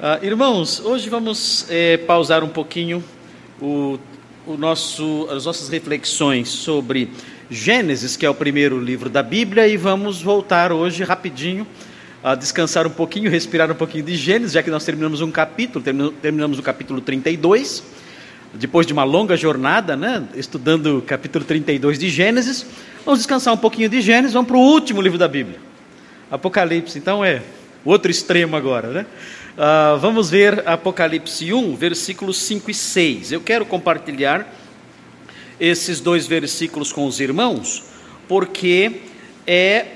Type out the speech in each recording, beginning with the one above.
Ah, irmãos, hoje vamos eh, pausar um pouquinho o, o nosso, as nossas reflexões sobre Gênesis, que é o primeiro livro da Bíblia, e vamos voltar hoje rapidinho a descansar um pouquinho, respirar um pouquinho de Gênesis, já que nós terminamos um capítulo, terminamos o capítulo 32, depois de uma longa jornada, né, estudando o capítulo 32 de Gênesis, vamos descansar um pouquinho de Gênesis, vamos para o último livro da Bíblia, Apocalipse. Então é o outro extremo agora, né? Uh, vamos ver Apocalipse 1, versículos 5 e 6. Eu quero compartilhar esses dois versículos com os irmãos, porque é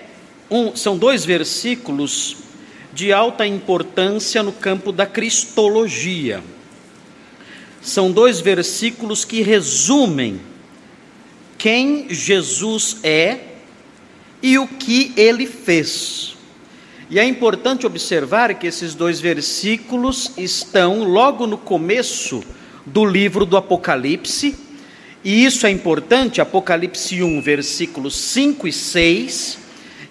um, são dois versículos de alta importância no campo da cristologia. São dois versículos que resumem quem Jesus é e o que ele fez. E é importante observar que esses dois versículos estão logo no começo do livro do Apocalipse, e isso é importante, Apocalipse 1, versículos 5 e 6,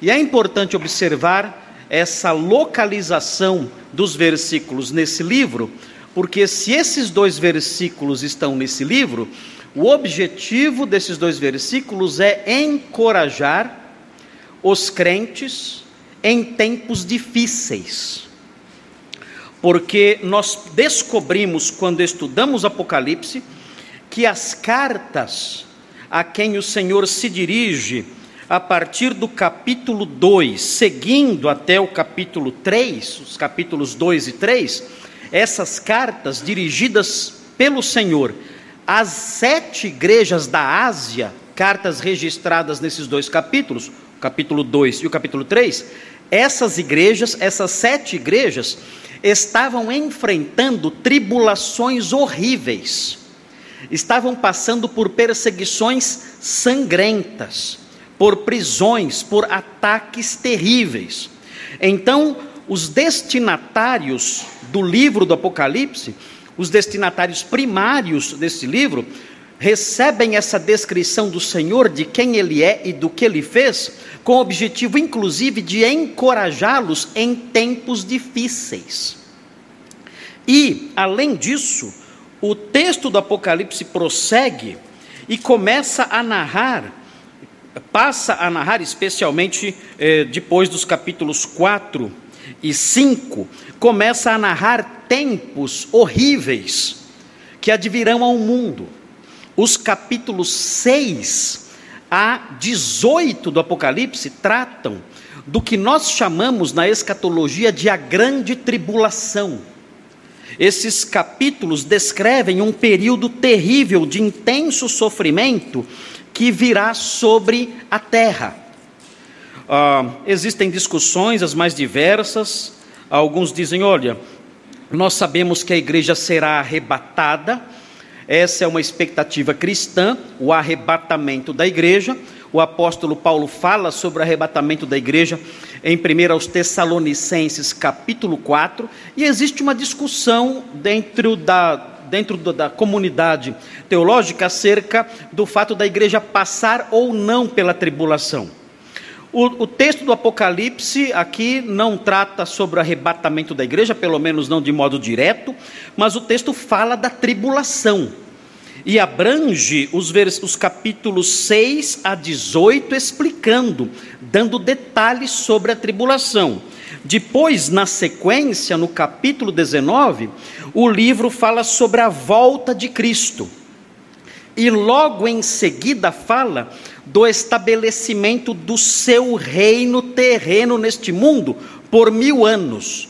e é importante observar essa localização dos versículos nesse livro, porque se esses dois versículos estão nesse livro, o objetivo desses dois versículos é encorajar os crentes em tempos difíceis. Porque nós descobrimos, quando estudamos Apocalipse, que as cartas a quem o Senhor se dirige, a partir do capítulo 2, seguindo até o capítulo 3, os capítulos 2 e 3, essas cartas dirigidas pelo Senhor às sete igrejas da Ásia, cartas registradas nesses dois capítulos, o capítulo 2 e o capítulo 3, essas igrejas, essas sete igrejas, estavam enfrentando tribulações horríveis, estavam passando por perseguições sangrentas, por prisões, por ataques terríveis. Então, os destinatários do livro do Apocalipse, os destinatários primários desse livro, recebem essa descrição do Senhor, de quem Ele é e do que Ele fez, com o objetivo, inclusive, de encorajá-los em tempos difíceis. E, além disso, o texto do Apocalipse prossegue e começa a narrar, passa a narrar, especialmente eh, depois dos capítulos 4 e 5, começa a narrar tempos horríveis que advirão ao mundo os capítulos 6 a 18 do Apocalipse tratam do que nós chamamos na escatologia de a grande tribulação. Esses capítulos descrevem um período terrível de intenso sofrimento que virá sobre a terra. Ah, existem discussões as mais diversas. Alguns dizem: olha, nós sabemos que a igreja será arrebatada essa é uma expectativa cristã, o arrebatamento da igreja. O apóstolo Paulo fala sobre o arrebatamento da igreja em 1 aos Tessalonicenses, capítulo 4, e existe uma discussão dentro da, dentro da comunidade teológica acerca do fato da igreja passar ou não pela tribulação. O, o, texto do Apocalipse aqui não trata sobre o arrebatamento da igreja, pelo menos não de modo direto, mas o texto fala da tribulação e abrange os, vers, os capítulos 6 a 18, explicando, dando detalhes sobre a tribulação. Depois, na sequência, no capítulo 19, o livro fala sobre a volta de Cristo. E logo em seguida fala do estabelecimento do seu reino terreno neste mundo por mil anos.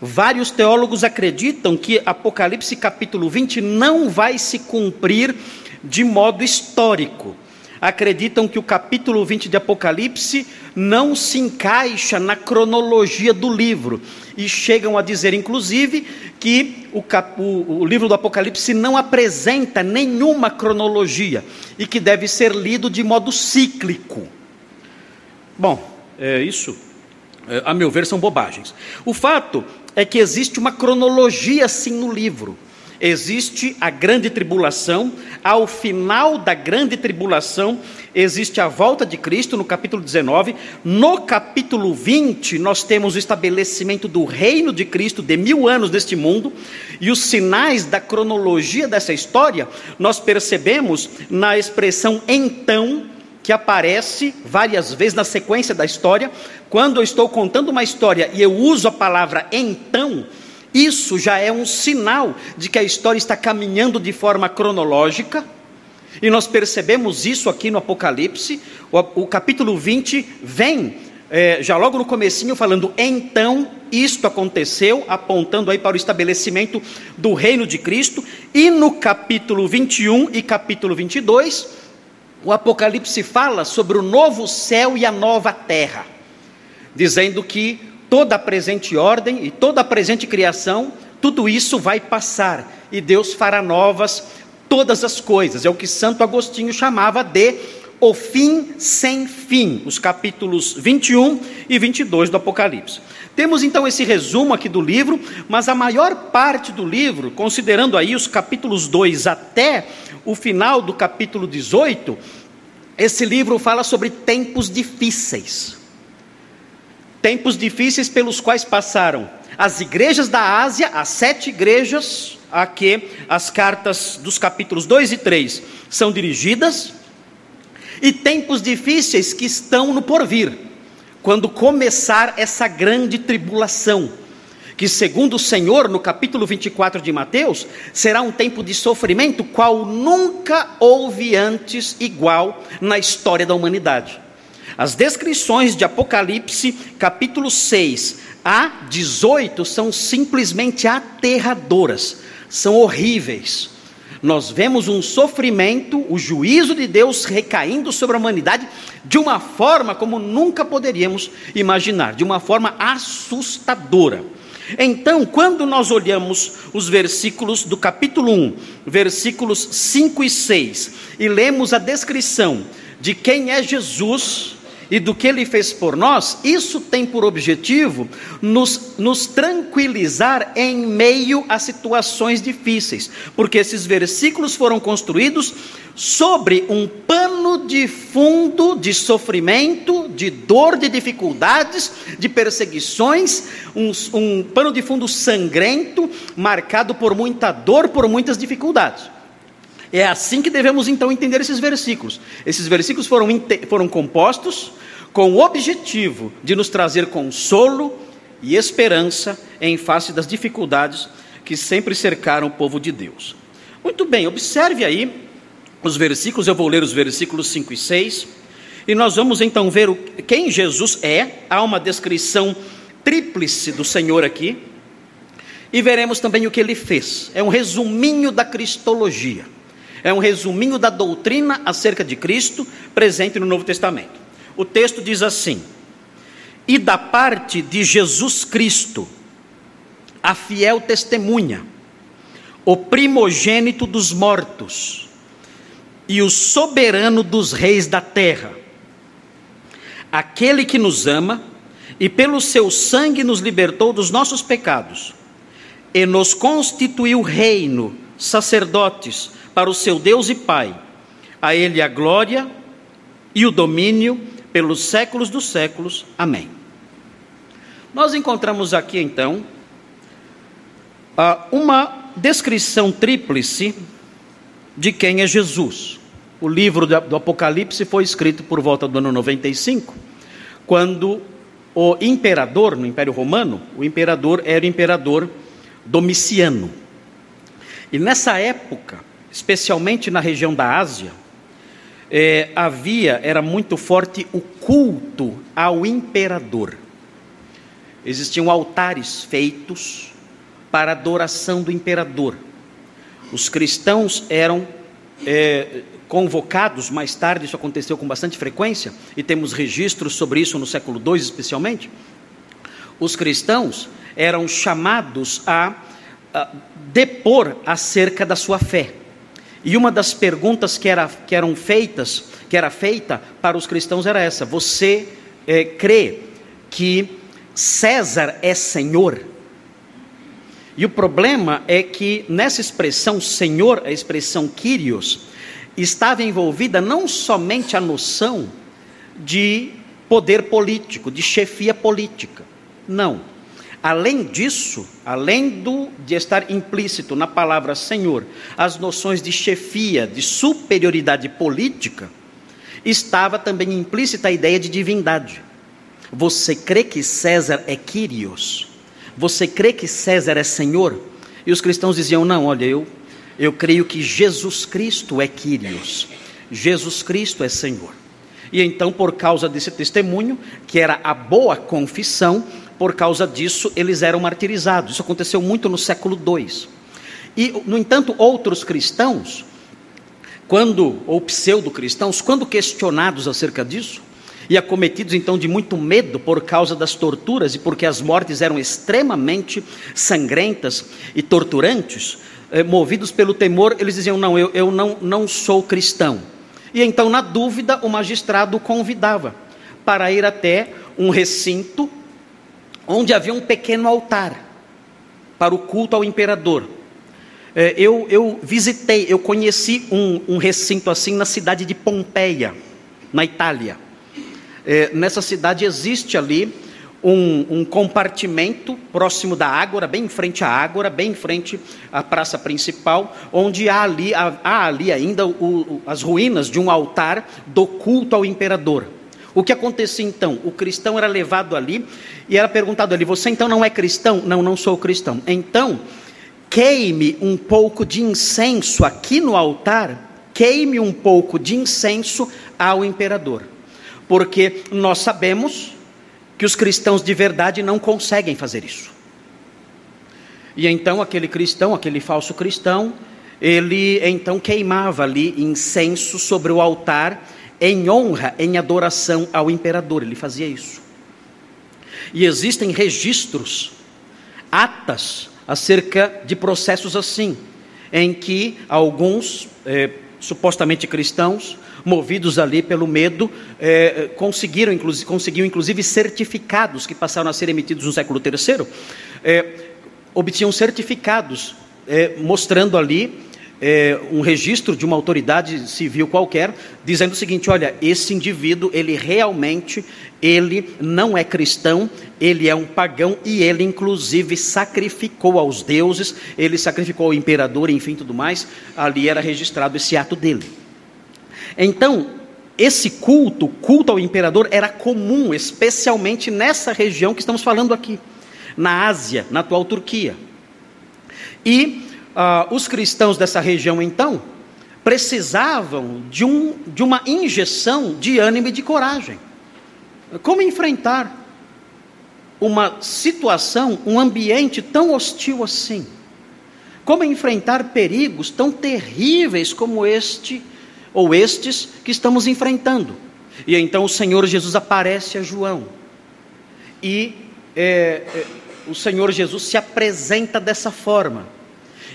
Vários teólogos acreditam que Apocalipse capítulo 20 não vai se cumprir de modo histórico. Acreditam que o capítulo 20 de Apocalipse não se encaixa na cronologia do livro. E chegam a dizer, inclusive, que o, cap, o, livro do Apocalipse não apresenta nenhuma cronologia e que deve ser lido de modo cíclico. Bom, é isso, é, a meu ver, são bobagens. O fato é que existe uma cronologia sim no livro. Existe a grande tribulação, ao final da grande tribulação existe a volta de Cristo, no capítulo 19. No capítulo 20, nós temos o estabelecimento do reino de Cristo de mil anos neste mundo, e os sinais da cronologia dessa história nós percebemos na expressão então, que aparece várias vezes na sequência da história. Quando eu estou contando uma história e eu uso a palavra então, isso já é um sinal de que a história está caminhando de forma cronológica. E nós percebemos isso aqui no Apocalipse. O, o capítulo 20 vem é, já logo no comecinho falando então isto aconteceu, apontando aí para o estabelecimento do reino de Cristo. E no capítulo 21 e capítulo 22, o Apocalipse fala sobre o novo céu e a nova terra, dizendo que toda a presente ordem e toda a presente criação, tudo isso vai passar e Deus fará novas todas as coisas. É o que Santo Agostinho chamava de o fim sem fim, os capítulos 21 e 22 do Apocalipse. Temos então esse resumo aqui do livro, mas a maior parte do livro, considerando aí os capítulos 2 até o final do capítulo 18, esse livro fala sobre tempos difíceis tempos difíceis pelos quais passaram as igrejas da Ásia, as sete igrejas a que as cartas dos capítulos 2 e 3 são dirigidas, e tempos difíceis que estão no porvir, quando começar essa grande tribulação, que segundo o Senhor, no capítulo 24 de Mateus, será um tempo de sofrimento qual nunca houve antes igual na história da humanidade. As descrições de Apocalipse, capítulo 6 a 18, são simplesmente aterradoras, são horríveis. Nós vemos um sofrimento, o juízo de Deus recaindo sobre a humanidade de uma forma como nunca poderíamos imaginar, de uma forma assustadora. Então, quando nós olhamos os versículos do capítulo 1, versículos 5 e 6, e lemos a descrição de quem é Jesus, e do que ele fez por nós, isso tem por objetivo nos, nos tranquilizar em meio a situações difíceis, porque esses versículos foram construídos sobre um pano de fundo de sofrimento, de dor, de dificuldades, de perseguições, um, um pano de fundo sangrento, marcado por muita dor, por muitas dificuldades. É assim que devemos então entender esses versículos. Esses versículos foram, foram compostos com o objetivo de nos trazer consolo e esperança em face das dificuldades que sempre cercaram o povo de Deus. Muito bem, observe aí os versículos, eu vou ler os versículos 5 e 6, e nós vamos então ver o, quem Jesus é, há uma descrição tríplice do Senhor aqui, e veremos também o que ele fez. É um resuminho da cristologia. É um resuminho da doutrina acerca de Cristo presente no Novo Testamento. O texto diz assim: E da parte de Jesus Cristo, a fiel testemunha, o primogênito dos mortos e o soberano dos reis da terra, aquele que nos ama e pelo seu sangue nos libertou dos nossos pecados e nos constituiu reino, sacerdotes para o seu Deus e Pai. A Ele a glória e o domínio pelos séculos dos séculos. Amém. Nós encontramos aqui então uma descrição tríplice de quem é Jesus. O livro do Apocalipse foi escrito por volta do ano 95, quando o imperador, no Império Romano, o imperador era o imperador Domiciano. E nessa época, especialmente na região da Ásia, é, havia, era muito forte o culto ao imperador. Existiam altares feitos para adoração do imperador. Os cristãos eram é, convocados, mais tarde isso aconteceu com bastante frequência, e temos registros sobre isso no século II especialmente. Os cristãos eram chamados a, a depor acerca da sua fé. E uma das perguntas que, era, que eram feitas, que era feita para os cristãos era essa: Você é, crê que César é Senhor? E o problema é que nessa expressão Senhor, a expressão Kyrios, estava envolvida não somente a noção de poder político, de chefia política. Não. Além disso, além do, de estar implícito na palavra Senhor, as noções de chefia, de superioridade política, estava também implícita a ideia de divindade. Você crê que César é Kyrios? Você crê que César é Senhor? E os cristãos diziam: Não, olha, eu, eu creio que Jesus Cristo é Quírios, Jesus Cristo é Senhor. E então, por causa desse testemunho, que era a boa confissão, por causa disso eles eram martirizados. Isso aconteceu muito no século II. E, no entanto, outros cristãos, quando, ou pseudo-cristãos, quando questionados acerca disso, e acometidos então de muito medo por causa das torturas e porque as mortes eram extremamente sangrentas e torturantes, eh, movidos pelo temor, eles diziam: Não, eu, eu não, não sou cristão. E então, na dúvida, o magistrado o convidava para ir até um recinto onde havia um pequeno altar para o culto ao imperador. Eh, eu, eu visitei, eu conheci um, um recinto assim na cidade de Pompeia, na Itália. É, nessa cidade existe ali um, um, compartimento próximo da Ágora, bem em frente à Ágora, bem em frente à praça principal, onde há ali, há, há ali ainda o, as ruínas de um altar do culto ao imperador. O que acontecia então? O cristão era levado ali e era perguntado ali: Você então não é cristão? Não, não sou cristão. Então, queime um pouco de incenso aqui no altar, queime um pouco de incenso ao imperador porque nós sabemos que os cristãos de verdade não conseguem fazer isso. E então aquele cristão, aquele falso cristão, ele então queimava ali incenso sobre o altar em honra, em adoração ao imperador. Ele fazia isso. E existem registros, atas acerca de processos assim, em que alguns eh, supostamente cristãos movidos ali pelo medo, é, conseguiram, inclusive, conseguiam inclusive certificados que passaram a ser emitidos no século III, é, obtinham certificados mostrando ali é, um registro de uma autoridade civil qualquer, dizendo o seguinte: olha, esse indivíduo, ele realmente, ele não é cristão, ele é um pagão e ele inclusive sacrificou aos deuses, ele sacrificou ao imperador, enfim, tudo mais. Ali era registrado esse ato dele. Então, esse culto, culto ao imperador, era comum, especialmente nessa região que estamos falando aqui, na Ásia, na atual Turquia. E uh, os cristãos dessa região, então, precisavam de, um, de uma injeção de ânimo e de coragem. Como enfrentar uma situação, um ambiente tão hostil assim? Como enfrentar perigos tão terríveis como este ou estes que estamos enfrentando. E então o Senhor Jesus aparece a João e é, é, o Senhor Jesus se apresenta dessa forma.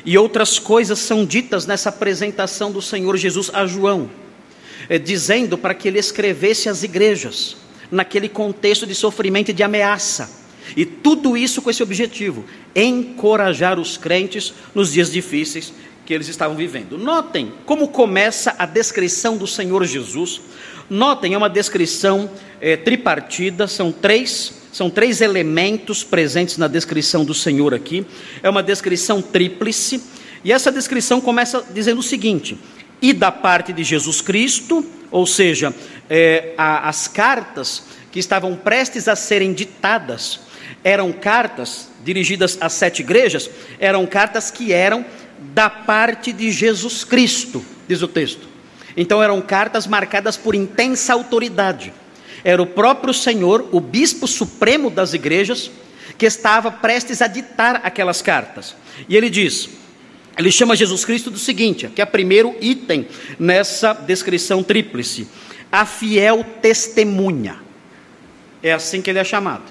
E outras coisas são ditas nessa apresentação do Senhor Jesus a João, é, dizendo para que ele escrevesse às igrejas, naquele contexto de sofrimento e de ameaça. E tudo isso com esse objetivo: encorajar os crentes nos dias difíceis que eles estavam vivendo. Notem como começa a descrição do Senhor Jesus. Notem, é uma descrição é, tripartida, são três, são três elementos presentes na descrição do Senhor aqui. É uma descrição tríplice, e essa descrição começa dizendo o seguinte: e da parte de Jesus Cristo, ou seja, é, a, as cartas que estavam prestes a serem ditadas, eram cartas dirigidas às sete igrejas, eram cartas que eram da parte de Jesus Cristo, diz o texto. Então eram cartas marcadas por intensa autoridade. Era o próprio Senhor, o bispo supremo das igrejas, que estava prestes a ditar aquelas cartas. E ele diz: ele chama Jesus Cristo do seguinte, que é o primeiro item nessa descrição tríplice: a fiel testemunha. É assim que ele é chamado.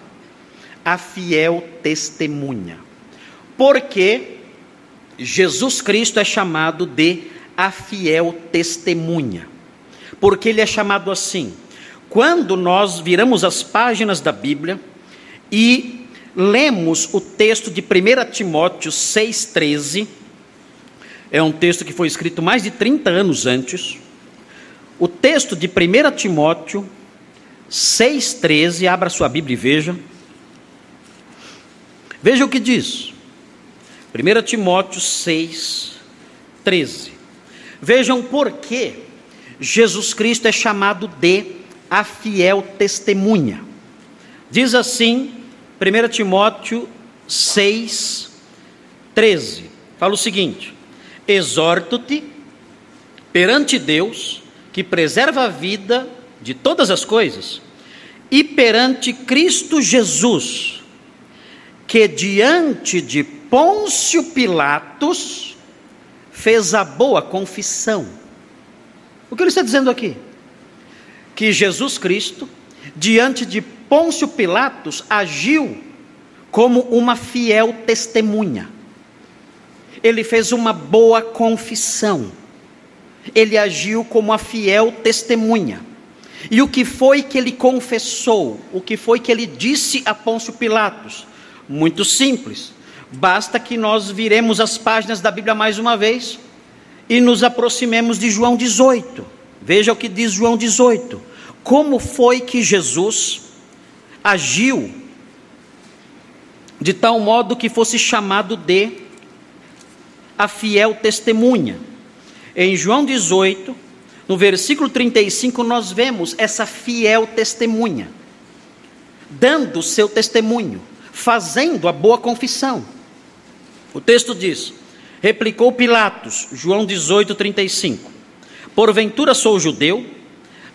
A fiel testemunha. Porque Jesus Cristo é chamado de a fiel testemunha. Porque ele é chamado assim. Quando nós viramos as páginas da Bíblia e lemos o texto de 1 Timóteo 6,13. É um texto que foi escrito mais de 30 anos antes. O texto de 1 Timóteo 6,13, abra sua Bíblia e veja. Veja o que diz. 1 Timóteo 6, 13. Vejam por que Jesus Cristo é chamado de a fiel testemunha. Diz assim, 1 Timóteo 6, 13. Fala o seguinte: Exorto-te perante Deus, que preserva a vida de todas as coisas, e perante Cristo Jesus, que diante de Pôncio Pilatos fez a boa confissão. O que ele está dizendo aqui? Que Jesus Cristo, diante de Pôncio Pilatos, agiu como uma fiel testemunha. Ele fez uma boa confissão. Ele agiu como a fiel testemunha. E o que foi que ele confessou? O que foi que ele disse a Pôncio Pilatos? Muito simples. Basta que nós viremos as páginas da Bíblia mais uma vez e nos aproximemos de João 18. Veja o que diz João 18. Como foi que Jesus agiu de tal modo que fosse chamado de a fiel testemunha? Em João 18, no versículo 35, nós vemos essa fiel testemunha, dando seu testemunho, fazendo a boa confissão. O texto diz: Replicou Pilatos, João 18, 35: Porventura sou judeu,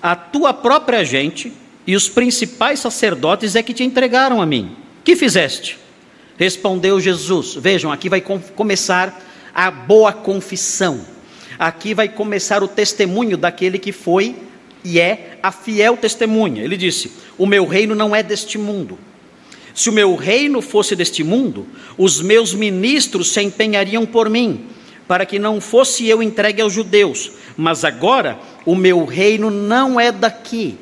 a tua própria gente e os principais sacerdotes é que te entregaram a mim. Que fizeste? Respondeu Jesus. Vejam, aqui vai com começar a boa confissão. Aqui vai começar o testemunho daquele que foi e é a fiel testemunha. Ele disse: O meu reino não é deste mundo. Se o meu reino fosse deste mundo, os meus ministros se empenhariam por mim, para que não fosse eu entregue aos judeus. Mas agora o meu reino não é daqui.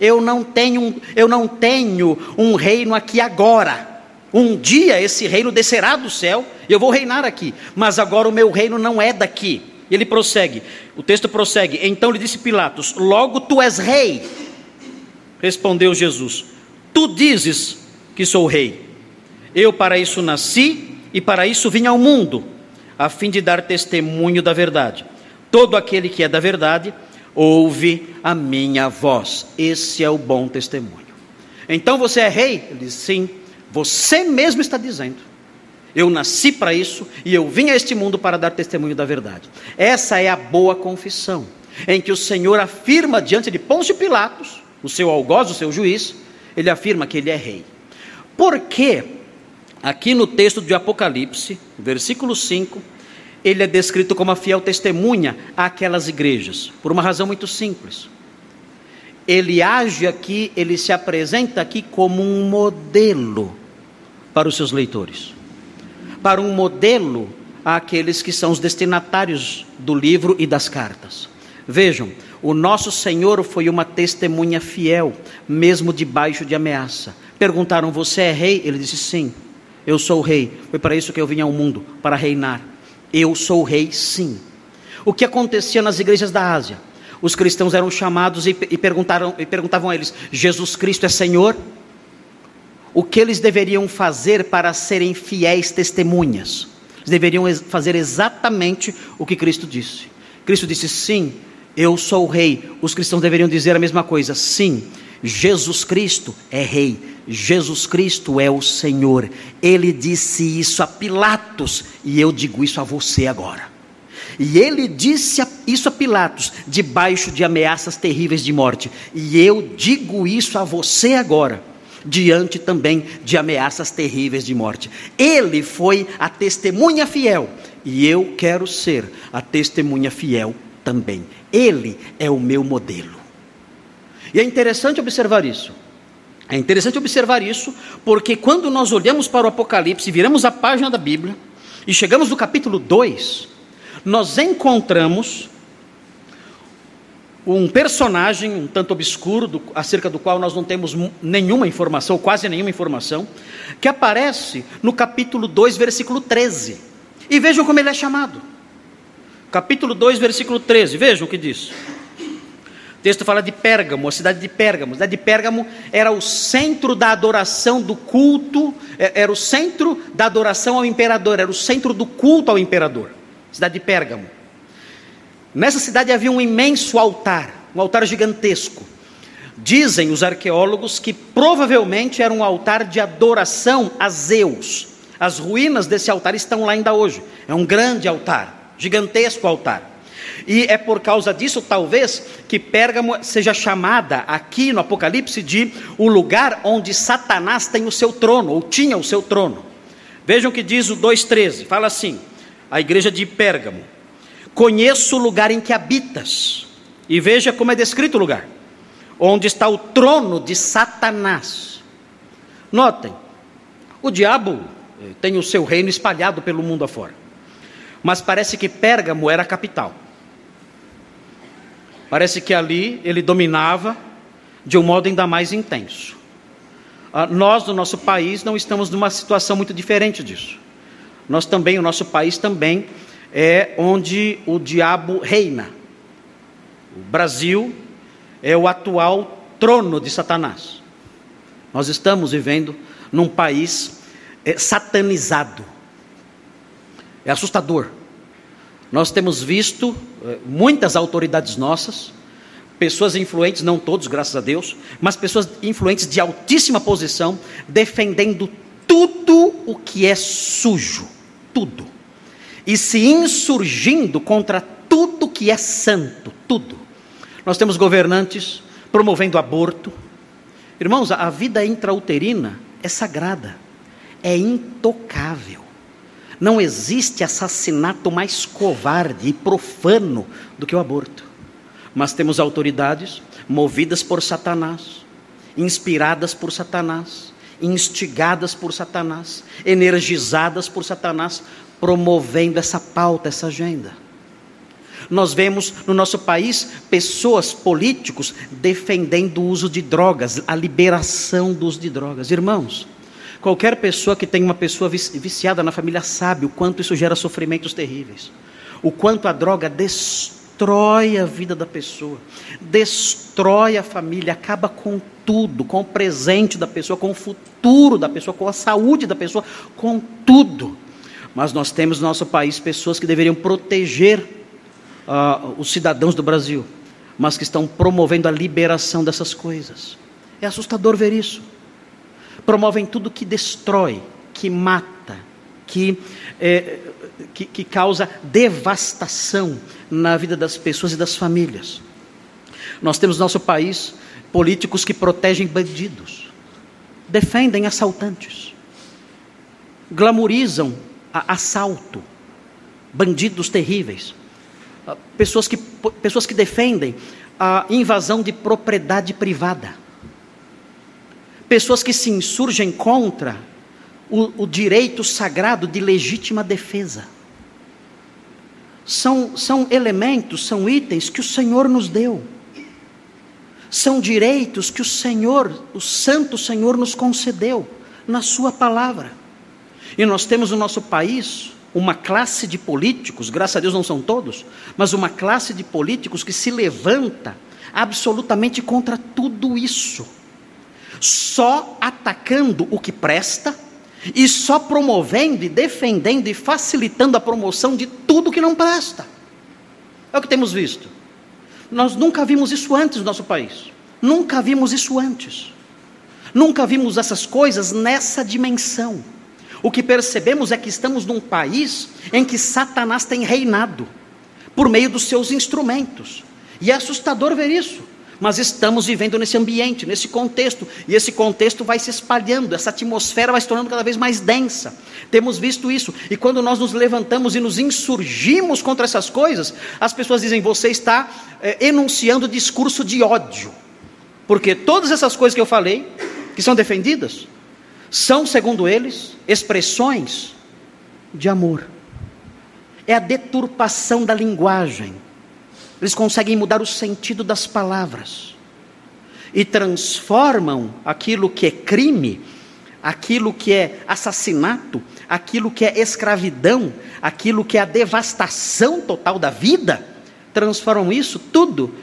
Eu não tenho, eu não tenho um reino aqui agora. Um dia esse reino descerá do céu eu vou reinar aqui. Mas agora o meu reino não é daqui. Ele prossegue. O texto prossegue. Então lhe disse Pilatos: Logo tu és rei. Respondeu Jesus: Tu dizes que sou rei. Eu para isso nasci e para isso vim ao mundo, a fim de dar testemunho da verdade. Todo aquele que é da verdade ouve a minha voz. Esse é o bom testemunho. Então você é rei? Ele diz: sim. Você mesmo está dizendo. Eu nasci para isso e eu vim a este mundo para dar testemunho da verdade. Essa é a boa confissão, em que o Senhor afirma diante de Pôncio Pilatos, o seu algoz, o seu juiz, ele afirma que ele é rei. Porque aqui no texto de Apocalipse, versículo 5, ele é descrito como a fiel testemunha àquelas igrejas, por uma razão muito simples. Ele age aqui, ele se apresenta aqui como um modelo para os seus leitores, para um modelo àqueles que são os destinatários do livro e das cartas. Vejam, o nosso Senhor foi uma testemunha fiel, mesmo debaixo de ameaça. Perguntaram: Você é rei? Ele disse: Sim, eu sou rei. Foi para isso que eu vim ao mundo para reinar. Eu sou rei, sim. O que acontecia nas igrejas da Ásia? Os cristãos eram chamados e, e, perguntaram, e perguntavam a eles: Jesus Cristo é Senhor? O que eles deveriam fazer para serem fiéis testemunhas? Eles deveriam fazer exatamente o que Cristo disse. Cristo disse: Sim, eu sou o rei. Os cristãos deveriam dizer a mesma coisa: Sim, Jesus Cristo é rei, Jesus Cristo é o Senhor. Ele disse isso a Pilatos e eu digo isso a você agora. E ele disse isso a Pilatos, debaixo de ameaças terríveis de morte. E eu digo isso a você agora, diante também de ameaças terríveis de morte. Ele foi a testemunha fiel, e eu quero ser a testemunha fiel também. Ele é o meu modelo. E é interessante observar isso. É interessante observar isso, porque quando nós olhamos para o Apocalipse, viramos a página da Bíblia e chegamos no capítulo 2, nós encontramos um personagem um tanto obscuro, do, acerca do qual nós não temos nenhuma informação, quase nenhuma informação, que aparece no capítulo 2, versículo 13. E vejam como ele é chamado. Capítulo 2, versículo 13, vejam o que diz. Texto fala de Pérgamo, a cidade de Pérgamo. A cidade de Pérgamo era o centro da adoração do culto, é, era o centro da adoração ao imperador, era o centro do culto ao imperador. Cidade de Pérgamo. Nessa cidade havia um imenso altar, um altar gigantesco. Dizem os arqueólogos que provavelmente era um altar de adoração a Zeus. As ruínas desse altar estão lá ainda hoje. É um grande altar, gigantesco altar. E é por causa disso, talvez, que Pérgamo seja chamada aqui no Apocalipse de o lugar onde Satanás tem o seu trono, ou tinha o seu trono. Vejam o que diz o 2,13: fala assim, a igreja de Pérgamo. Conheço o lugar em que habitas. E veja como é descrito o lugar: onde está o trono de Satanás. Notem, o diabo eh, tem o seu reino espalhado pelo mundo afora. Mas parece que Pérgamo era a capital. Parece que ali ele dominava de um modo ainda mais intenso. Ah, nós, no nosso país, não estamos numa situação muito diferente disso. Nós também, o nosso país também é onde o diabo reina. O Brasil é o atual trono de Satanás. Nós estamos vivendo num país é, satanizado. É assustador. Nós temos visto é, muitas autoridades nossas, pessoas influentes, não todos, graças a Deus, mas pessoas influentes de altíssima posição, defendendo tudo o que é sujo. Tudo e se insurgindo contra tudo que é santo, tudo. Nós temos governantes promovendo aborto. Irmãos, a vida intrauterina é sagrada, é intocável. Não existe assassinato mais covarde e profano do que o aborto. Mas temos autoridades movidas por Satanás, inspiradas por Satanás, instigadas por Satanás, energizadas por Satanás, promovendo essa pauta, essa agenda. Nós vemos no nosso país pessoas, políticos, defendendo o uso de drogas, a liberação do uso de drogas. Irmãos, qualquer pessoa que tem uma pessoa viciada na família sabe o quanto isso gera sofrimentos terríveis, o quanto a droga destrói a vida da pessoa, destrói a família, acaba com tudo, com o presente da pessoa, com o futuro da pessoa, com a saúde da pessoa, com tudo. Mas nós temos no nosso país pessoas que deveriam proteger uh, os cidadãos do Brasil, mas que estão promovendo a liberação dessas coisas. É assustador ver isso. Promovem tudo que destrói, que mata, que, é, que, que causa devastação na vida das pessoas e das famílias. Nós temos no nosso país políticos que protegem bandidos, defendem assaltantes, glamorizam assalto, bandidos terríveis, pessoas que, pessoas que defendem a invasão de propriedade privada, pessoas que se insurgem contra o, o direito sagrado de legítima defesa. São, são elementos, são itens que o Senhor nos deu. São direitos que o Senhor, o Santo Senhor, nos concedeu na Sua palavra. E nós temos no nosso país uma classe de políticos, graças a Deus não são todos, mas uma classe de políticos que se levanta absolutamente contra tudo isso, só atacando o que presta e só promovendo e defendendo e facilitando a promoção de tudo que não presta. É o que temos visto. Nós nunca vimos isso antes no nosso país. Nunca vimos isso antes. Nunca vimos essas coisas nessa dimensão. O que percebemos é que estamos num país em que Satanás tem reinado por meio dos seus instrumentos. E é assustador ver isso. Mas estamos vivendo nesse ambiente, nesse contexto, e esse contexto vai se espalhando, essa atmosfera vai se tornando cada vez mais densa. Temos visto isso, e quando nós nos levantamos e nos insurgimos contra essas coisas, as pessoas dizem: você está é, enunciando discurso de ódio, porque todas essas coisas que eu falei, que são defendidas, são, segundo eles, expressões de amor. É a deturpação da linguagem eles conseguem mudar o sentido das palavras e transformam aquilo que é crime, aquilo que é assassinato, aquilo que é escravidão, aquilo que é a devastação total da vida, transformam isso tudo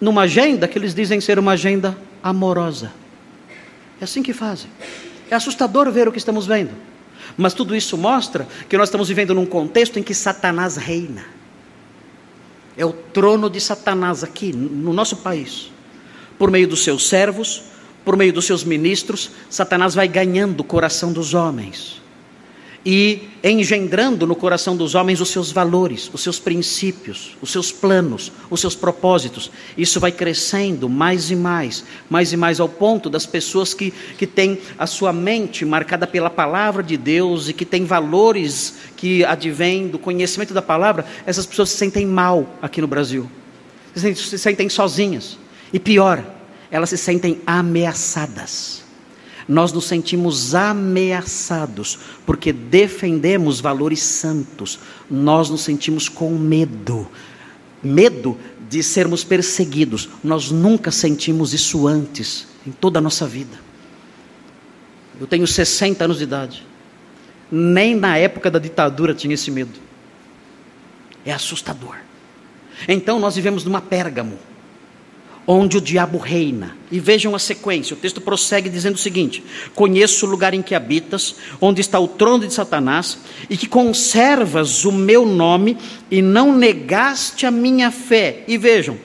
numa agenda que eles dizem ser uma agenda amorosa. É assim que fazem. É assustador ver o que estamos vendo. Mas tudo isso mostra que nós estamos vivendo num contexto em que Satanás reina. É o trono de Satanás aqui, no nosso país. Por meio dos seus servos, por meio dos seus ministros, Satanás vai ganhando o coração dos homens e engendrando no coração dos homens os seus valores, os seus princípios, os seus planos, os seus propósitos. Isso vai crescendo mais e mais, mais e mais, ao ponto das pessoas que, que têm a sua mente marcada pela palavra de Deus e que têm valores que advêm do conhecimento da palavra, essas pessoas se sentem mal aqui no Brasil, se sentem sozinhas. E pior, elas se sentem ameaçadas nós nos sentimos ameaçados, porque defendemos valores santos, nós nos sentimos com medo medo de sermos perseguidos. Nós nunca sentimos isso antes, em toda a nossa vida. Eu tenho 60 anos de idade, nem na época da ditadura tinha esse medo. É assustador. Então nós vivemos numa Pérgamo onde o diabo reina. E vejam a sequência, o texto prossegue dizendo o seguinte: Conheço o lugar em que habitas, onde está o trono de Satanás, e que conservas o meu nome e não negaste a minha fé. E vejam,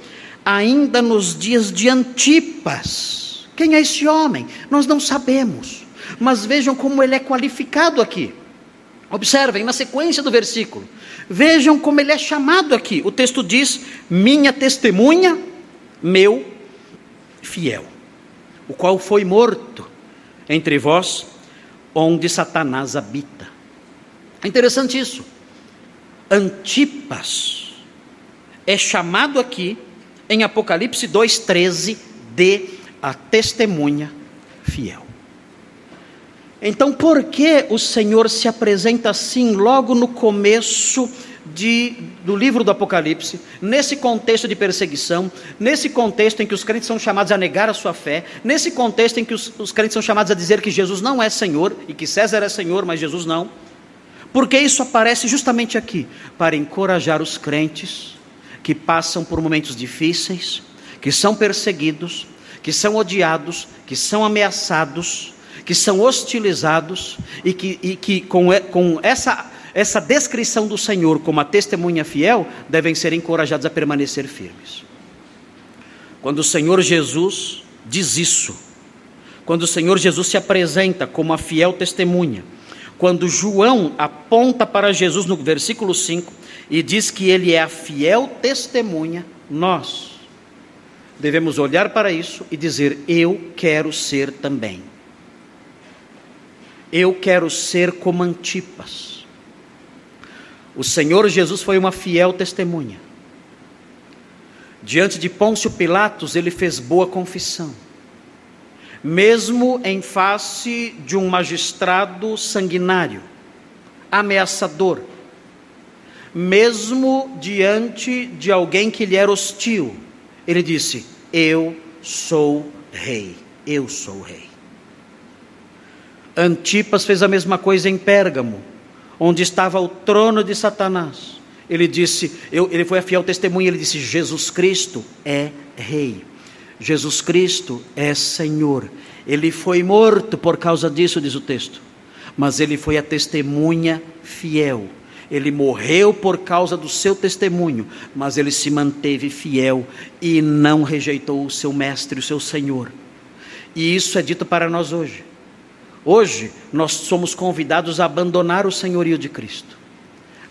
ainda nos dias de Antipas. Quem é esse homem? Nós não sabemos. Mas vejam como ele é qualificado aqui. Observem na sequência do versículo. Vejam como ele é chamado aqui. O texto diz: Minha testemunha meu fiel, o qual foi morto entre vós, onde Satanás habita. É interessante isso. Antipas é chamado aqui em Apocalipse 2,13 de a testemunha fiel. Então, por que o Senhor se apresenta assim logo no começo de, do livro do Apocalipse, nesse contexto de perseguição, nesse contexto em que os crentes são chamados a negar a sua fé, nesse contexto em que os, os crentes são chamados a dizer que Jesus não é Senhor e que César é Senhor, mas Jesus não. Porque isso aparece justamente aqui para encorajar os crentes que passam por momentos difíceis, que são perseguidos, que são odiados, que são ameaçados, que são hostilizados e que, e que com, com essa essa descrição do Senhor como a testemunha fiel devem ser encorajados a permanecer firmes. Quando o Senhor Jesus diz isso, quando o Senhor Jesus se apresenta como a fiel testemunha, quando João aponta para Jesus no versículo 5 e diz que ele é a fiel testemunha, nós devemos olhar para isso e dizer: Eu quero ser também. Eu quero ser como Antipas. O Senhor Jesus foi uma fiel testemunha. Diante de Pôncio Pilatos, ele fez boa confissão. Mesmo em face de um magistrado sanguinário, ameaçador, mesmo diante de alguém que lhe era hostil, ele disse: Eu sou rei, eu sou rei. Antipas fez a mesma coisa em Pérgamo onde estava o trono de Satanás. Ele disse, eu, ele foi a fiel testemunha, ele disse: Jesus Cristo é Rei, Jesus Cristo é Senhor. Ele foi morto por causa disso, diz o texto, mas ele foi a testemunha fiel. Ele morreu por causa do seu testemunho, mas ele se manteve fiel e não rejeitou o seu mestre, o seu Senhor. E isso é dito para nós hoje. Hoje, nós somos convidados a abandonar o senhorio de Cristo,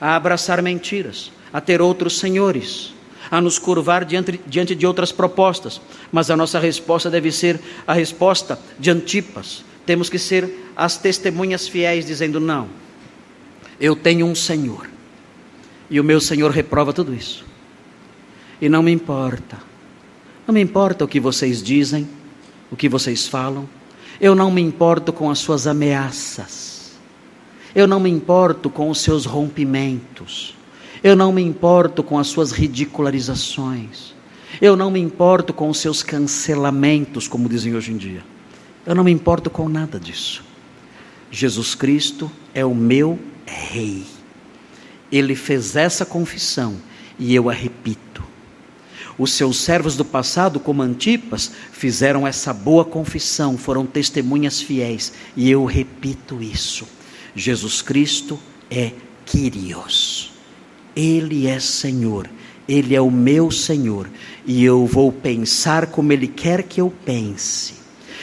a abraçar mentiras, a ter outros senhores, a nos curvar diante, diante de outras propostas, mas a nossa resposta deve ser a resposta de Antipas. Temos que ser as testemunhas fiéis, dizendo: Não, eu tenho um Senhor, e o meu Senhor reprova tudo isso, e não me importa, não me importa o que vocês dizem, o que vocês falam eu não me importo com as suas ameaças. Eu não me importo com os seus rompimentos. Eu não me importo com as suas ridicularizações. Eu não me importo com os seus cancelamentos, como dizem hoje em dia. Eu não me importo com nada disso. Jesus Cristo é o meu Rei. Ele fez essa confissão e eu a repito. Os seus servos do passado, como Antipas, fizeram essa boa confissão, foram testemunhas fiéis, e eu repito isso. Jesus Cristo é Kyrios. Ele é Senhor. Ele é o meu Senhor, e eu vou pensar como Ele quer que eu pense,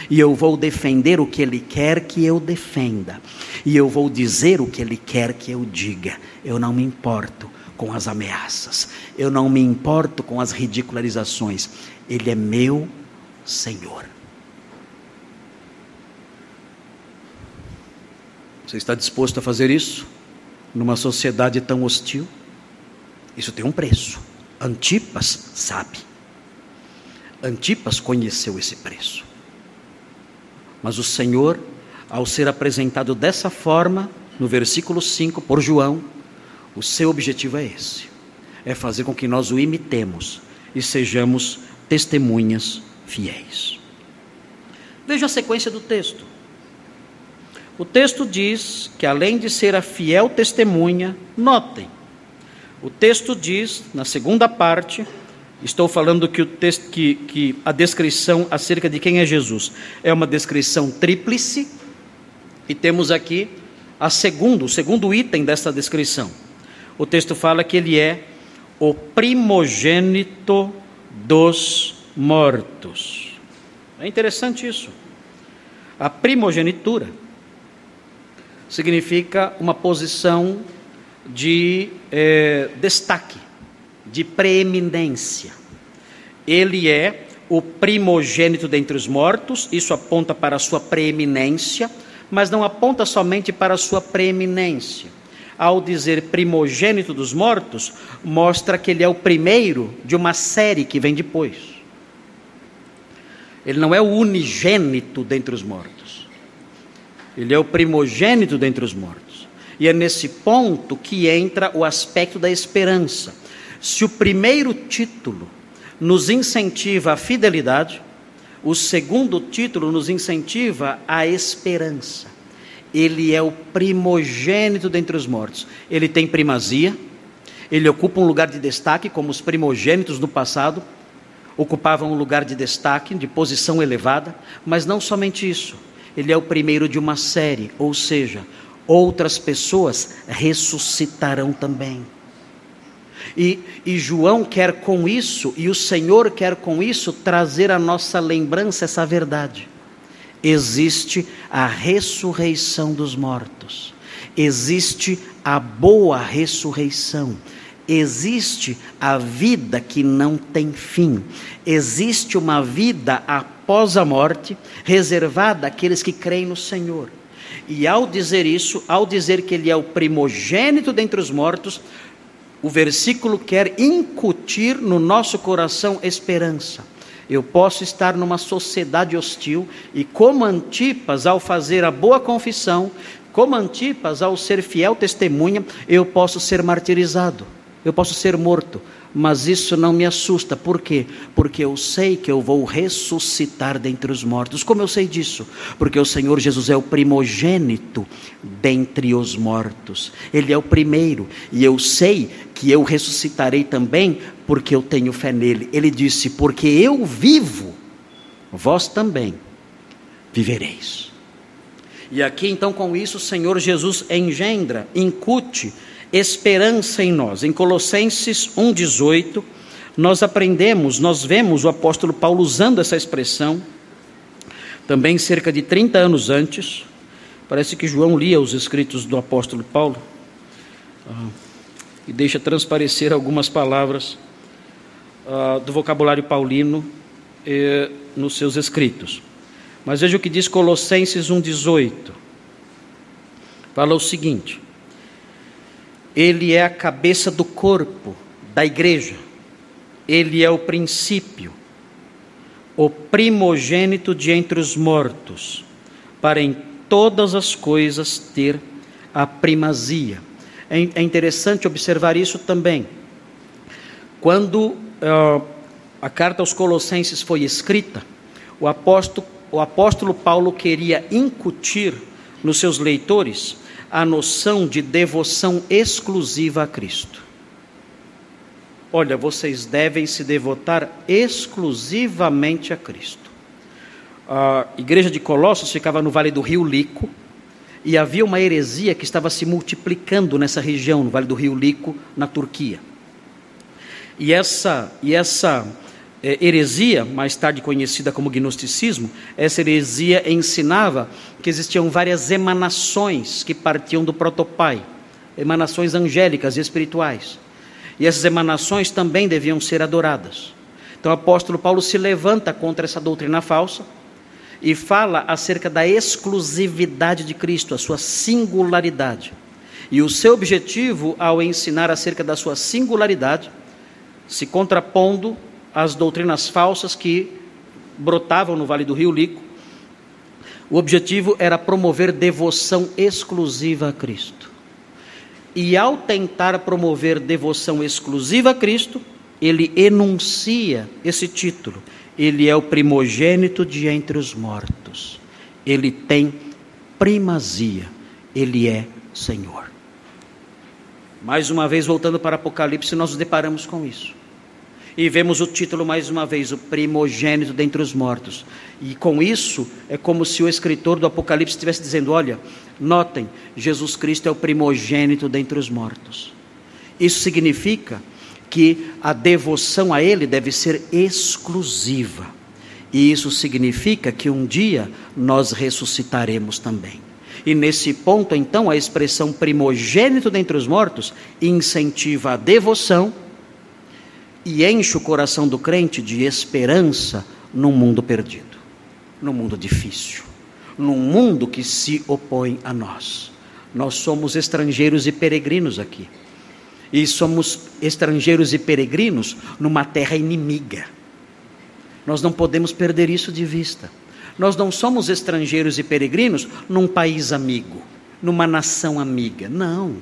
e eu vou defender o que Ele quer que eu defenda, e eu vou dizer o que Ele quer que eu diga. Eu não me importo com as ameaças, eu não me importo com as ridicularizações. Ele é meu Senhor. Você está disposto a fazer isso numa sociedade tão hostil? Isso tem um preço. Antipas sabe. Antipas conheceu esse preço. Mas o Senhor, ao ser apresentado dessa forma, no versículo 5, por João, o seu objetivo é esse: é fazer com que nós o imitemos e sejamos testemunhas fiéis. Veja a sequência do texto. O texto diz que, além de ser a fiel testemunha, notem, o texto diz, na segunda parte, estou falando que, o texto, que, que a descrição acerca de quem é Jesus é uma descrição tríplice, e temos aqui a segundo, o segundo item dessa descrição o texto fala que ele é o primogênito dos mortos. É interessante isso. A primogenitura significa uma posição de é, destaque, de preeminência. Ele é o primogênito dentre os mortos, isso aponta para a sua preeminência, mas não aponta somente para a sua preeminência ao dizer primogênito dos mortos, mostra que ele é o primeiro de uma série que vem depois. Ele não é o unigênito dentre os mortos. Ele é o primogênito dentre os mortos. E é nesse ponto que entra o aspecto da esperança. Se o primeiro título nos incentiva a fidelidade, o segundo título nos incentiva a esperança ele é o primogênito dentre os mortos. Ele tem primazia, ele ocupa um lugar de destaque, como os primogênitos do passado ocupavam um lugar de destaque, de posição elevada, mas não somente isso, ele é o primeiro de uma série, ou seja, outras pessoas ressuscitarão também. E, e, João quer com isso, e o Senhor quer com isso, trazer à nossa lembrança essa verdade existe a ressurreição dos mortos, existe a boa ressurreição, existe a vida que não tem fim, existe uma vida após a morte reservada àqueles que creem no Senhor. E ao dizer isso, ao dizer que Ele é o primogênito dentre os mortos, o versículo quer incutir no nosso coração esperança eu posso estar numa sociedade hostil e, como Antipas, ao fazer a boa confissão, como Antipas, ao ser fiel testemunha, eu posso ser martirizado, eu posso ser morto, mas isso não me assusta, por quê? Porque eu sei que eu vou ressuscitar dentre os mortos. Como eu sei disso? Porque o Senhor Jesus é o primogênito dentre os mortos, Ele é o primeiro, e eu sei que eu ressuscitarei também, porque eu tenho fé nele. Ele disse: Porque eu vivo, vós também vivereis. E aqui então com isso o Senhor Jesus engendra, incute esperança em nós. Em Colossenses 1,18, nós aprendemos, nós vemos o apóstolo Paulo usando essa expressão, também cerca de 30 anos antes. Parece que João lia os escritos do apóstolo Paulo ah, e deixa transparecer algumas palavras ah, do vocabulário paulino nos seus escritos. Mas veja o que diz Colossenses 1,18. Fala o seguinte: ele é a cabeça do corpo, da igreja. Ele é o princípio, o primogênito de entre os mortos, para em todas as coisas ter a primazia. É, é interessante observar isso também. Quando uh, a carta aos Colossenses foi escrita, o apóstolo, o apóstolo Paulo queria incutir nos seus leitores a noção de devoção exclusiva a Cristo. Olha, vocês devem se devotar exclusivamente a Cristo. A igreja de Colossos ficava no vale do rio Lico, e havia uma heresia que estava se multiplicando nessa região, no vale do rio Lico, na Turquia. E essa, e essa é, heresia, mais tarde conhecida como gnosticismo, essa heresia ensinava que existiam várias emanações que partiam do protopai, emanações angélicas e espirituais. E essas emanações também deviam ser adoradas. Então o apóstolo Paulo se levanta contra essa doutrina falsa e fala acerca da exclusividade de Cristo, a sua singularidade. E o seu objetivo ao ensinar acerca da sua singularidade, se contrapondo as doutrinas falsas que brotavam no Vale do Rio Lico. O objetivo era promover devoção exclusiva a Cristo. E ao tentar promover devoção exclusiva a Cristo, ele enuncia esse título. Ele é o primogênito de entre os mortos. Ele tem primazia. Ele é Senhor. Mais uma vez, voltando para Apocalipse, nós nos deparamos com isso. E vemos o título mais uma vez, o primogênito dentre os mortos. E com isso, é como se o escritor do Apocalipse estivesse dizendo: olha, notem, Jesus Cristo é o primogênito dentre os mortos. Isso significa que a devoção a Ele deve ser exclusiva. E isso significa que um dia nós ressuscitaremos também. E nesse ponto, então, a expressão primogênito dentre os mortos incentiva a devoção e enche o coração do crente de esperança num mundo perdido, num mundo difícil, num mundo que se opõe a nós. Nós somos estrangeiros e peregrinos aqui. E somos estrangeiros e peregrinos numa terra inimiga. Nós não podemos perder isso de vista. Nós não somos estrangeiros e peregrinos num país amigo, numa nação amiga. Não.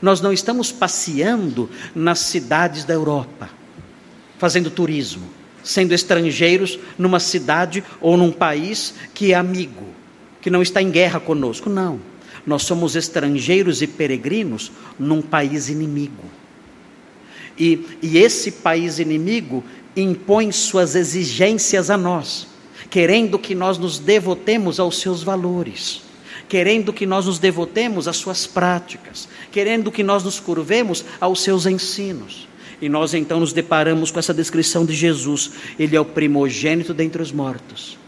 Nós não estamos passeando nas cidades da Europa, fazendo turismo, sendo estrangeiros numa cidade ou num país que é amigo, que não está em guerra conosco. Não. Nós somos estrangeiros e peregrinos num país inimigo. E, e esse país inimigo impõe suas exigências a nós, querendo que nós nos devotemos aos seus valores querendo que nós nos devotemos às suas práticas, querendo que nós nos curvemos aos seus ensinos. E nós então nos deparamos com essa descrição de Jesus. Ele é o primogênito dentre os mortos.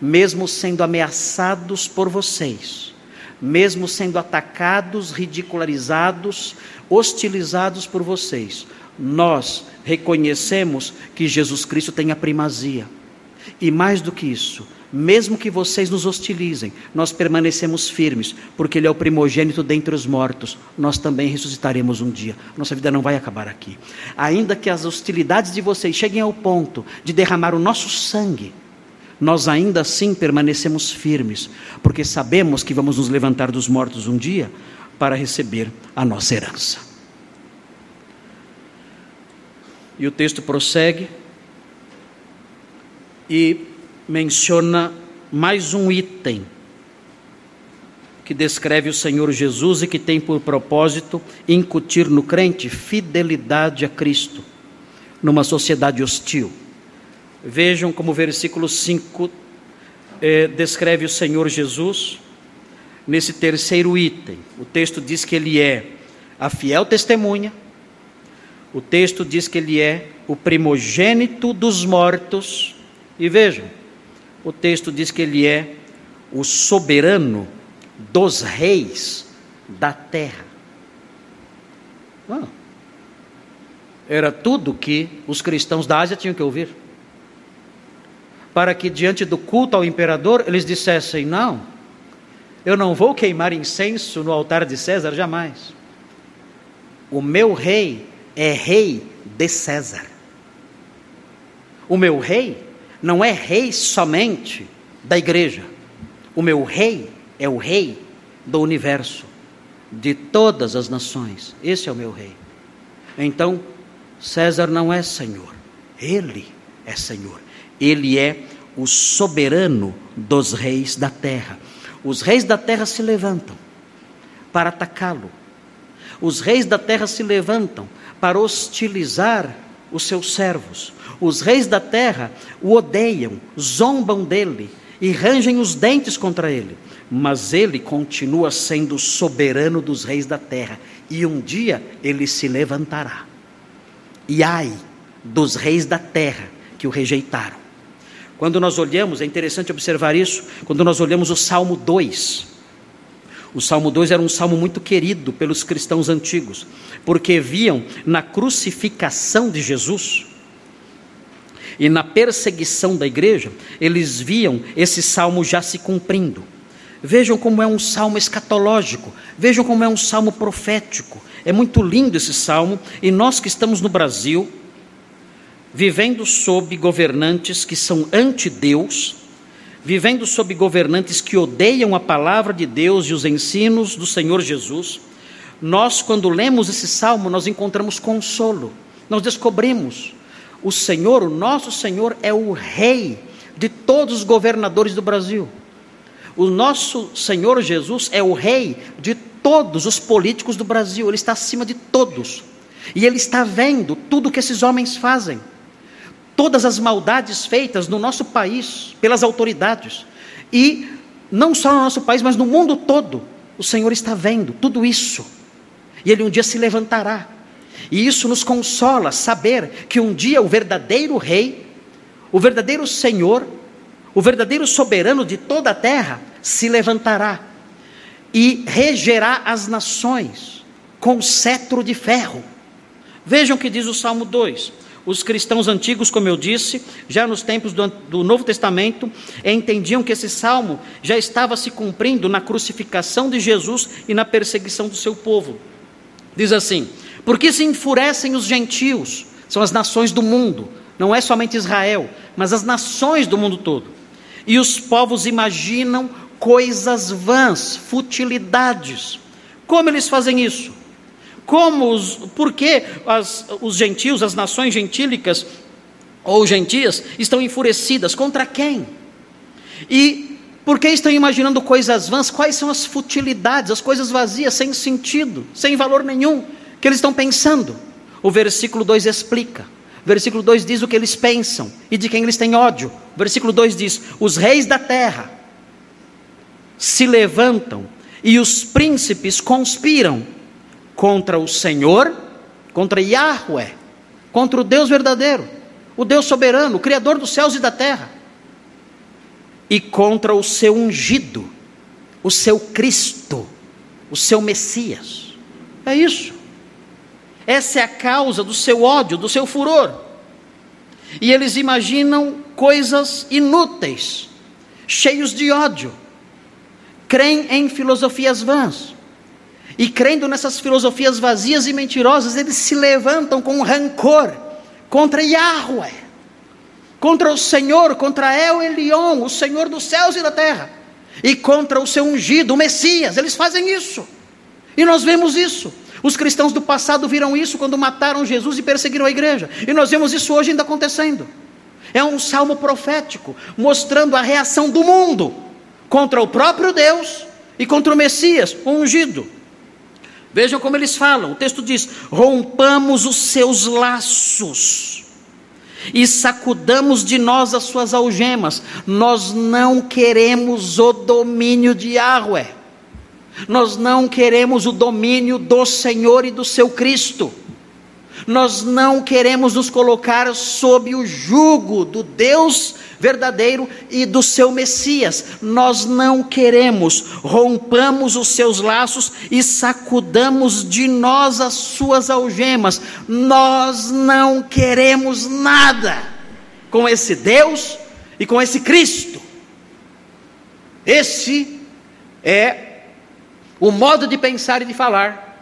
Mesmo sendo ameaçados por vocês, mesmo sendo atacados, ridicularizados, hostilizados por vocês, nós reconhecemos que Jesus Cristo tem a primazia. E mais do que isso, mesmo que vocês nos hostilizem, nós permanecemos firmes, porque Ele é o primogênito dentre os mortos. Nós também ressuscitaremos um dia. Nossa vida não vai acabar aqui. Ainda que as hostilidades de vocês cheguem ao ponto de derramar o nosso sangue, nós ainda assim permanecemos firmes, porque sabemos que vamos nos levantar dos mortos um dia para receber a nossa herança. E o texto prossegue e menciona mais um item que descreve o Senhor Jesus e que tem por propósito incutir no crente fidelidade a Cristo numa sociedade hostil. Vejam como o versículo 5 eh, descreve o Senhor Jesus nesse terceiro item. O texto diz que ele é a fiel testemunha, o texto diz que ele é o primogênito dos mortos, e vejam, o texto diz que ele é o soberano dos reis da terra. Não. Era tudo que os cristãos da Ásia tinham que ouvir. Para que diante do culto ao imperador eles dissessem: Não, eu não vou queimar incenso no altar de César jamais. O meu rei é rei de César. O meu rei não é rei somente da igreja. O meu rei é o rei do universo. de todas as nações. Esse é o meu rei. Então, César não é senhor, ele é senhor. Ele é o soberano dos reis da terra. Os reis da terra se levantam para atacá-lo. Os reis da terra se levantam para hostilizar os seus servos. Os reis da terra o odeiam, zombam dele e rangem os dentes contra ele. Mas ele continua sendo soberano dos reis da terra, e um dia ele se levantará. E ai dos reis da terra que o rejeitaram. Quando nós olhamos, é interessante observar isso, quando nós olhamos o Salmo 2. O Salmo 2 era um salmo muito querido pelos cristãos antigos, porque viam na crucificação de Jesus e na perseguição da igreja, eles viam esse salmo já se cumprindo. Vejam como é um salmo escatológico, vejam como é um salmo profético. É muito lindo esse salmo, e nós que estamos no Brasil, vivendo sob governantes que são anti-Deus, vivendo sob governantes que odeiam a palavra de Deus e os ensinos do Senhor Jesus, nós, quando lemos esse salmo, nós encontramos consolo, nós descobrimos o Senhor, o nosso Senhor, é o Rei de todos os governadores do Brasil. O nosso Senhor Jesus é o Rei de todos os políticos do Brasil, Ele está acima de todos. E Ele está vendo tudo que esses homens fazem, todas as maldades feitas no nosso país pelas autoridades. E não só no nosso país, mas no mundo todo, o Senhor está vendo tudo isso. E Ele um dia se levantará e isso nos consola saber que um dia o verdadeiro Rei, o verdadeiro Senhor, o verdadeiro soberano de toda a terra se levantará e regerá as nações com cetro de ferro. Vejam o que diz o Salmo 2. Os cristãos antigos, como eu disse, já nos tempos do, do, Novo Testamento, entendiam que esse salmo já estava se cumprindo na crucificação de Jesus e na perseguição do seu povo. Diz assim: porque se enfurecem os gentios? São as nações do mundo, não é somente Israel, mas as nações do mundo todo. E os povos imaginam coisas vãs, futilidades. Como eles fazem isso? Como os, por que as, os gentios, as nações gentílicas ou gentias estão enfurecidas? Contra quem? E por que estão imaginando coisas vãs? Quais são as futilidades, as coisas vazias, sem sentido, sem valor nenhum? que eles estão pensando. O versículo 2 explica. O versículo 2 diz o que eles pensam e de quem eles têm ódio. O versículo 2 diz: Os reis da terra se levantam e os príncipes conspiram contra o Senhor, contra Yahweh, contra o Deus verdadeiro, o Deus soberano, o Criador dos céus e da terra, e contra o seu ungido, o seu Cristo, o seu Messias. É isso. Essa é a causa do seu ódio, do seu furor. E eles imaginam coisas inúteis, cheios de ódio. Creem em filosofias vãs. E crendo nessas filosofias vazias e mentirosas, eles se levantam com rancor contra Yahweh, contra o Senhor, contra El Elion, o Senhor dos céus e da terra, e contra o seu ungido, o Messias. Eles fazem isso. E nós vemos isso. Os cristãos do passado viram isso quando mataram Jesus e perseguiram a igreja. E nós vemos isso hoje ainda acontecendo. É um salmo profético, mostrando a reação do mundo contra o próprio Deus e contra o Messias, o ungido. Vejam como eles falam. O texto diz: rompamos os seus laços e sacudamos de nós as suas algemas. Nós não queremos o domínio de Yahweh. Nós não queremos o domínio do Senhor e do seu Cristo. Nós não queremos nos colocar sob o jugo do Deus verdadeiro e do seu Messias. Nós não queremos, rompamos os seus laços e sacudamos de nós as suas algemas. Nós não queremos nada com esse Deus e com esse Cristo. Esse é o modo de pensar e de falar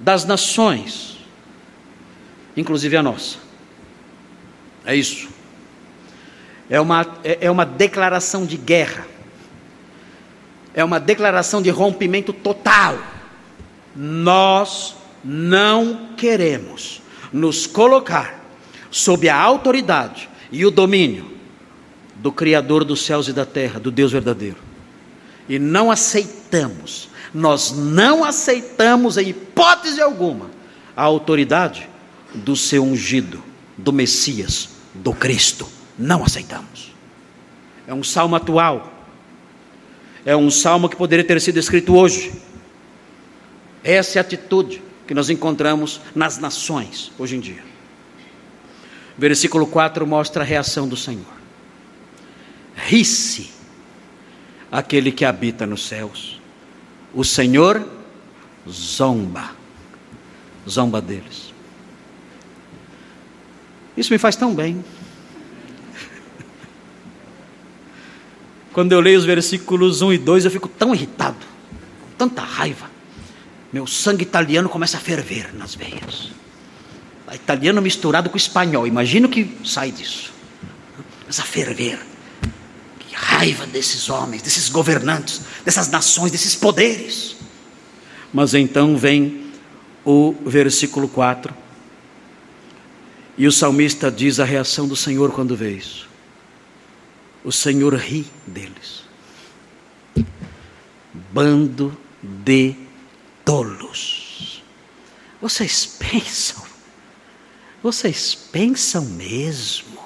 das nações, inclusive a nossa. É isso. É uma, é, é uma declaração de guerra. É uma declaração de rompimento total Nós não queremos nos colocar sob a autoridade e o domínio do Criador dos céus e da terra, do Deus verdadeiro. E não aceitamos, nós não aceitamos em hipótese alguma a autoridade do seu ungido, do Messias, do Cristo. Não aceitamos. É um salmo atual. É um salmo que poderia ter sido escrito hoje. Essa é a atitude que nós encontramos nas nações hoje em dia. Versículo 4 mostra a reação do Senhor. Ri-se aquele que habita nos céus. O Senhor zomba, zomba deles. Isso me faz tão bem. Quando eu leio os versículos 1 e 2, eu fico tão irritado, com tanta raiva. Meu sangue italiano começa a ferver nas veias. Italiano misturado com espanhol, imagina o que sai disso. Começa a ferver. Que raiva desses homens, desses governantes, dessas nações, desses poderes. Mas então vem o versículo 4. E o salmista diz a reação do Senhor quando vê isso o Senhor ri deles. Bando de tolos. Vocês pensam, vocês pensam mesmo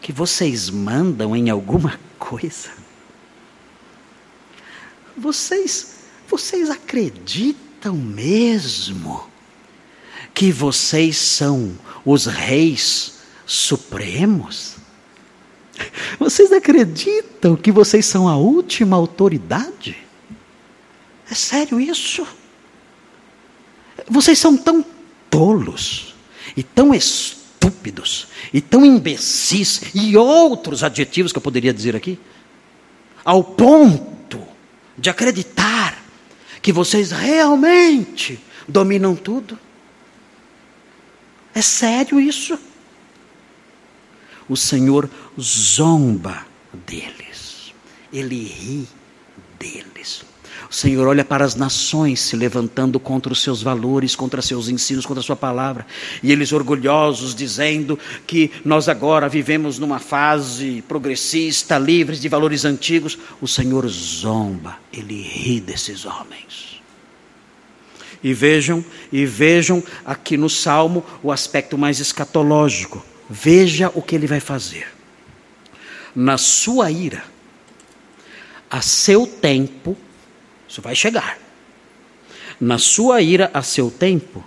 que vocês mandam em alguma coisa? Vocês, vocês acreditam mesmo que vocês são os reis supremos? Vocês acreditam que vocês são a última autoridade? É sério isso? Vocês são tão tolos e tão estúpidos e tão imbecis e outros adjetivos que eu poderia dizer aqui, ao ponto de acreditar que vocês realmente dominam tudo. É sério isso? O Senhor zomba deles, ele ri deles. O Senhor olha para as nações se levantando contra os seus valores, contra seus ensinos, contra a sua palavra, e eles orgulhosos dizendo que nós agora vivemos numa fase progressista, livres de valores antigos. O Senhor zomba, ele ri desses homens. E vejam, e vejam aqui no salmo o aspecto mais escatológico Veja o que ele vai fazer. Na sua ira, a seu tempo, isso vai chegar. Na sua ira, a seu tempo,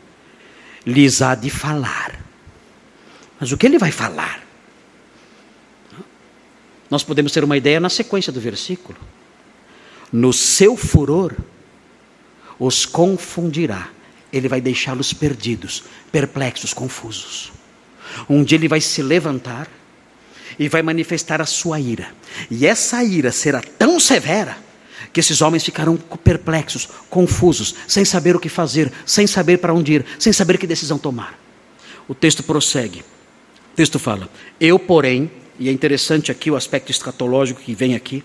lhes há de falar. Mas o que ele vai falar? Nós podemos ter uma ideia na sequência do versículo. No seu furor, os confundirá. Ele vai deixá-los perdidos, perplexos, confusos. Um dia ele vai se levantar e vai manifestar a sua ira. E essa ira será tão severa que esses homens ficarão perplexos, confusos, sem saber o que fazer, sem saber para onde ir, sem saber que decisão tomar. O texto prossegue. O texto fala: Eu, porém, e é interessante aqui o aspecto escatológico que vem aqui.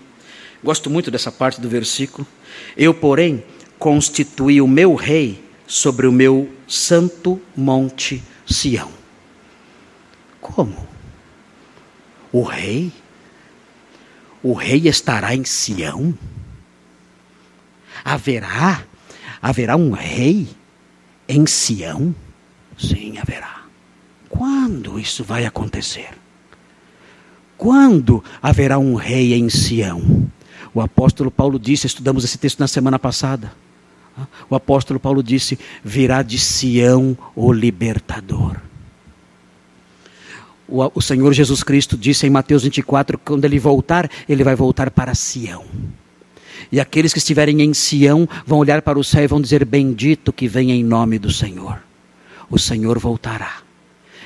Gosto muito dessa parte do versículo. Eu, porém, constituí o meu rei sobre o meu santo monte Sião. Como? O rei? O rei estará em Sião? Haverá? Haverá um rei em Sião? Sim, haverá. Quando isso vai acontecer? Quando haverá um rei em Sião? O apóstolo Paulo disse, estudamos esse texto na semana passada. O apóstolo Paulo disse: virá de Sião o libertador. O, o Senhor Jesus Cristo disse em Mateus 24: quando ele voltar, ele vai voltar para Sião. E aqueles que estiverem em Sião vão olhar para o céu e vão dizer: Bendito que vem em nome do Senhor. O Senhor voltará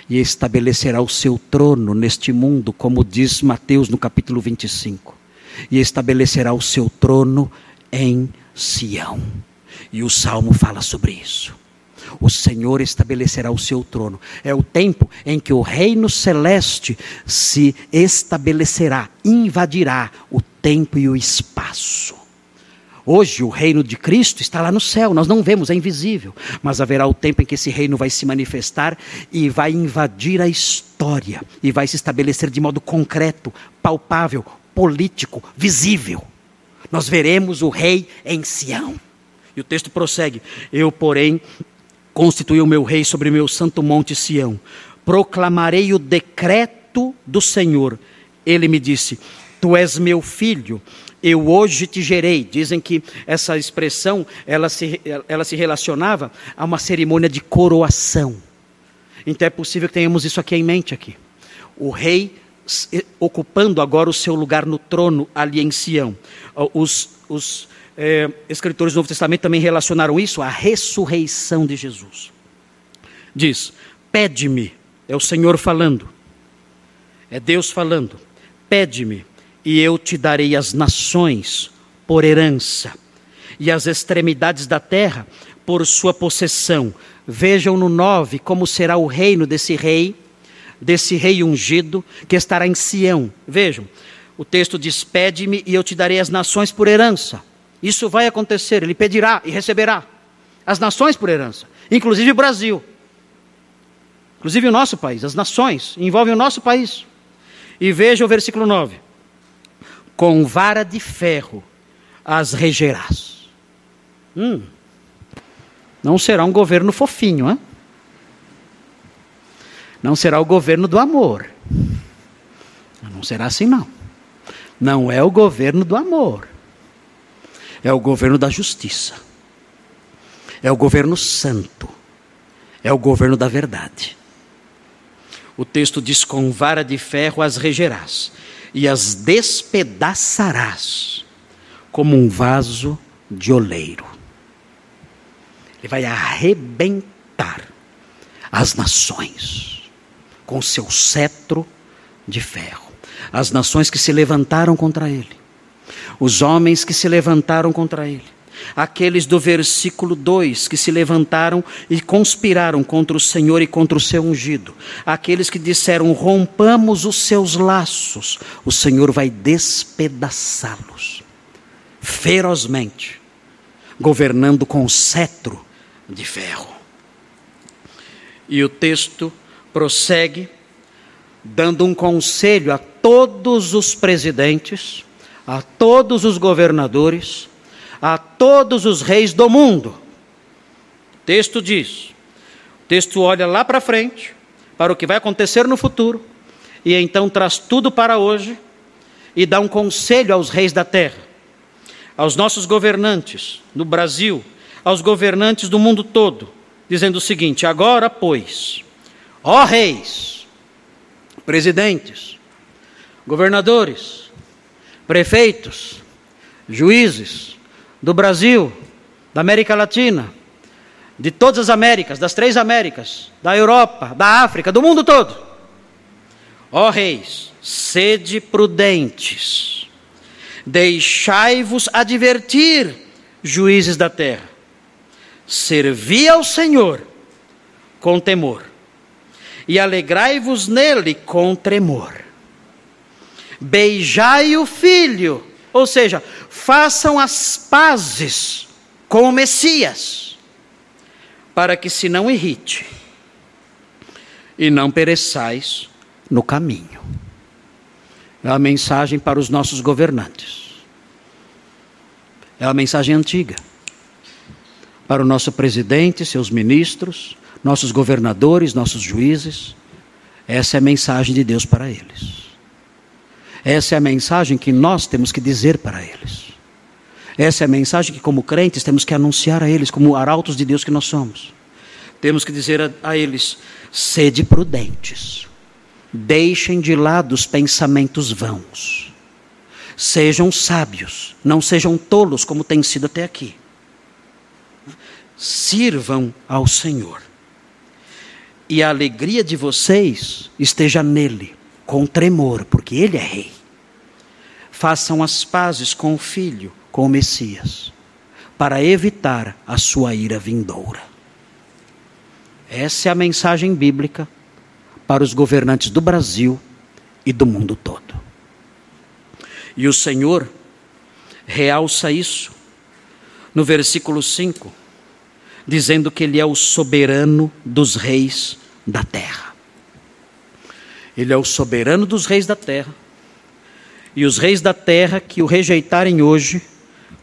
e estabelecerá o seu trono neste mundo, como diz Mateus no capítulo 25. E estabelecerá o seu trono em Sião. E o salmo fala sobre isso o Senhor estabelecerá o seu trono. É o tempo em que o reino celeste se estabelecerá, invadirá o tempo e o espaço. Hoje o reino de Cristo está lá no céu, nós não vemos, é invisível. Mas haverá o tempo em que esse reino vai se manifestar e vai invadir a história e vai se estabelecer de modo concreto, palpável, político, visível. Nós veremos o rei em Sião. E o texto prossegue: Eu, porém, constituí o meu rei sobre meu santo monte Sião. Proclamarei o decreto do Senhor. Ele me disse: Tu és meu filho, eu hoje te gerei. Dizem que essa expressão ela se, ela se relacionava a uma cerimônia de coroação. Então é possível que tenhamos isso aqui em mente aqui. O rei ocupando agora o seu lugar no trono ali em Sião. Os, os é, escritores do Novo Testamento também relacionaram isso à ressurreição de Jesus. Diz: Pede-me, é o Senhor falando, é Deus falando, pede-me, e eu te darei as nações por herança, e as extremidades da terra por sua possessão. Vejam no 9 como será o reino desse rei desse rei ungido que estará em Sião. Vejam, o texto diz: Pede-me e eu te darei as nações por herança. Isso vai acontecer, ele pedirá e receberá as nações por herança, inclusive o Brasil, inclusive o nosso país, as nações envolvem o nosso país. E veja o versículo 9: Com vara de ferro as regerás. Hum, não será um governo fofinho, hein? Não será o governo do amor. Não será assim, não. Não é o governo do amor. É o governo da justiça. É o governo santo. É o governo da verdade. O texto diz: com vara de ferro as regerás e as despedaçarás como um vaso de oleiro. Ele vai arrebentar as nações com seu cetro de ferro. As nações que se levantaram contra ele, os homens que se levantaram contra ele, aqueles do versículo 2 que se levantaram e conspiraram contra o Senhor e contra o seu ungido, aqueles que disseram: rompamos os seus laços, o Senhor vai despedaçá-los. Ferozmente, governando com cetro de ferro. E o texto prossegue dando um conselho a todos os presidentes, a todos os governadores, a todos os reis do mundo. O texto diz: o texto olha lá para frente, para o que vai acontecer no futuro, e então traz tudo para hoje e dá um conselho aos reis da terra, aos nossos governantes no Brasil, aos governantes do mundo todo, dizendo o seguinte: agora, pois, Ó reis, presidentes, governadores, prefeitos, juízes do Brasil, da América Latina, de todas as Américas, das três Américas, da Europa, da África, do mundo todo. Ó reis, sede prudentes, deixai-vos advertir, juízes da terra, servi ao Senhor com temor e alegrai-vos nele com tremor. Beijai o filho, ou seja, façam as pazes com o Messias, para que se não irrite e não pereçais no caminho. É a mensagem para os nossos governantes. É a mensagem antiga. Para o nosso presidente, seus ministros, nossos governadores, nossos juízes. Essa é a mensagem de Deus para eles. Essa é a mensagem que nós temos que dizer para eles. Essa é a mensagem que, como crentes, temos que anunciar a eles, como arautos de Deus que nós somos. Temos que dizer a, a eles: sede prudentes, deixem de lado os pensamentos vãos, sejam sábios, não sejam tolos como tem sido até aqui. Sirvam ao Senhor e a alegria de vocês esteja nele, com tremor, porque ele é rei. Façam as pazes com o filho, com o Messias, para evitar a sua ira vindoura. Essa é a mensagem bíblica para os governantes do Brasil e do mundo todo. E o Senhor realça isso no versículo 5, dizendo que Ele é o soberano dos reis da terra. Ele é o soberano dos reis da terra. E os reis da terra que o rejeitarem hoje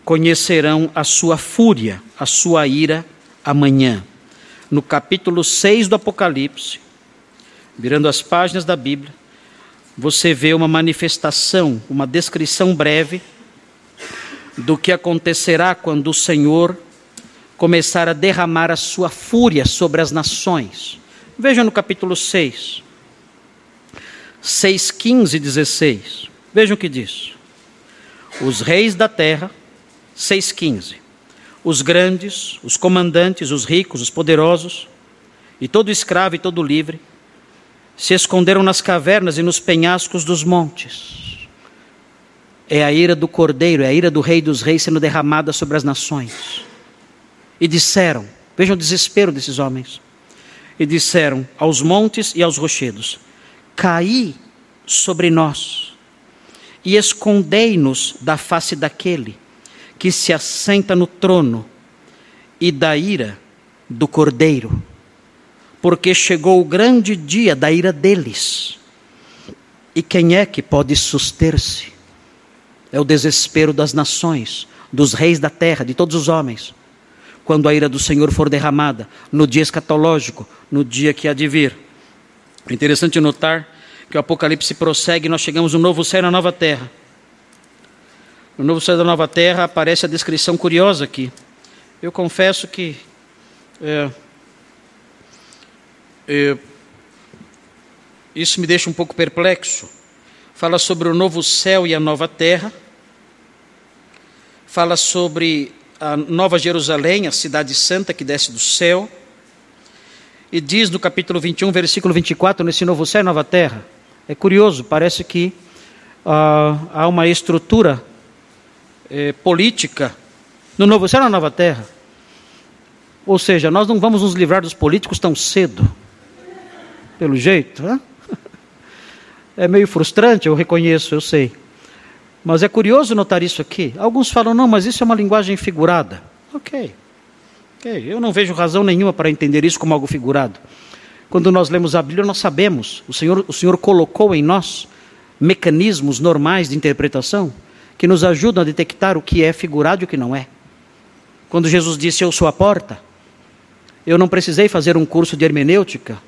conhecerão a sua fúria, a sua ira amanhã. No capítulo 6 do Apocalipse, virando as páginas da Bíblia, você vê uma manifestação, uma descrição breve do que acontecerá quando o Senhor começar a derramar a sua fúria sobre as nações. Veja no capítulo 6, 6, 15 e 16. Vejam o que diz. Os reis da terra, 6,15. Os grandes, os comandantes, os ricos, os poderosos, e todo escravo e todo livre, se esconderam nas cavernas e nos penhascos dos montes. É a ira do cordeiro, é a ira do rei dos reis sendo derramada sobre as nações. E disseram: vejam o desespero desses homens. E disseram aos montes e aos rochedos: Caí sobre nós e escondei-nos da face daquele que se assenta no trono e da ira do cordeiro porque chegou o grande dia da ira deles. E quem é que pode suster-se? É o desespero das nações, dos reis da terra, de todos os homens. Quando a ira do Senhor for derramada, no dia escatológico, no dia que há de vir. É interessante notar que o Apocalipse prossegue, nós chegamos no novo céu e na nova terra. No novo céu e na nova terra aparece a descrição curiosa aqui. Eu confesso que é, é, isso me deixa um pouco perplexo. Fala sobre o novo céu e a nova terra. Fala sobre a nova Jerusalém, a cidade santa que desce do céu. E diz no capítulo 21, versículo 24, nesse novo céu e nova terra. É curioso, parece que ah, há uma estrutura eh, política no novo céu e na nova terra. Ou seja, nós não vamos nos livrar dos políticos tão cedo pelo jeito. Né? É meio frustrante, eu reconheço, eu sei. Mas é curioso notar isso aqui. Alguns falam, não, mas isso é uma linguagem figurada. Ok. Eu não vejo razão nenhuma para entender isso como algo figurado. Quando nós lemos a Bíblia, nós sabemos, o Senhor, o Senhor colocou em nós mecanismos normais de interpretação que nos ajudam a detectar o que é figurado e o que não é. Quando Jesus disse, Eu sou a porta, eu não precisei fazer um curso de hermenêutica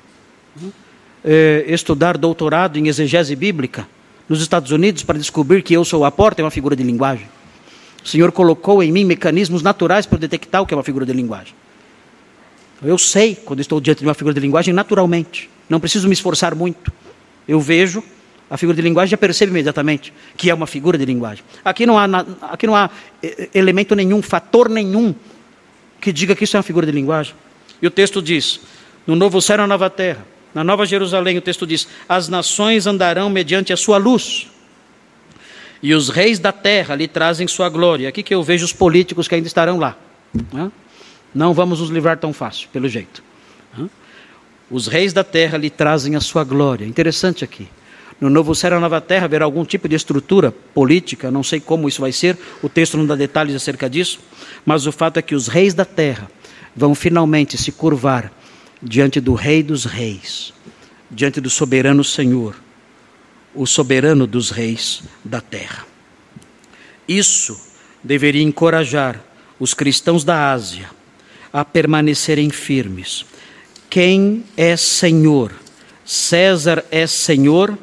é, estudar doutorado em exegese bíblica nos Estados Unidos para descobrir que eu sou a porta é uma figura de linguagem. O Senhor colocou em mim mecanismos naturais para detectar o que é uma figura de linguagem. Eu sei quando estou diante de uma figura de linguagem naturalmente. Não preciso me esforçar muito. Eu vejo a figura de linguagem já percebo imediatamente que é uma figura de linguagem. Aqui não há, aqui não há é, elemento nenhum, fator nenhum que diga que isso é uma figura de linguagem. E o texto diz: no novo céu e na nova terra, na Nova Jerusalém, o texto diz: As nações andarão mediante a sua luz, e os reis da terra lhe trazem sua glória. Aqui que eu vejo os políticos que ainda estarão lá. Né? Não vamos nos livrar tão fácil, pelo jeito. Né? Os reis da terra lhe trazem a sua glória. Interessante aqui. No novo céu e na nova terra haverá algum tipo de estrutura política, não sei como isso vai ser, o texto não dá detalhes acerca disso, mas o fato é que os reis da terra vão finalmente se curvar diante do Rei dos Reis, diante do soberano Senhor, o soberano dos reis da terra. Isso deveria encorajar os cristãos da Ásia a permanecerem firmes. Quem é Senhor? César é Senhor?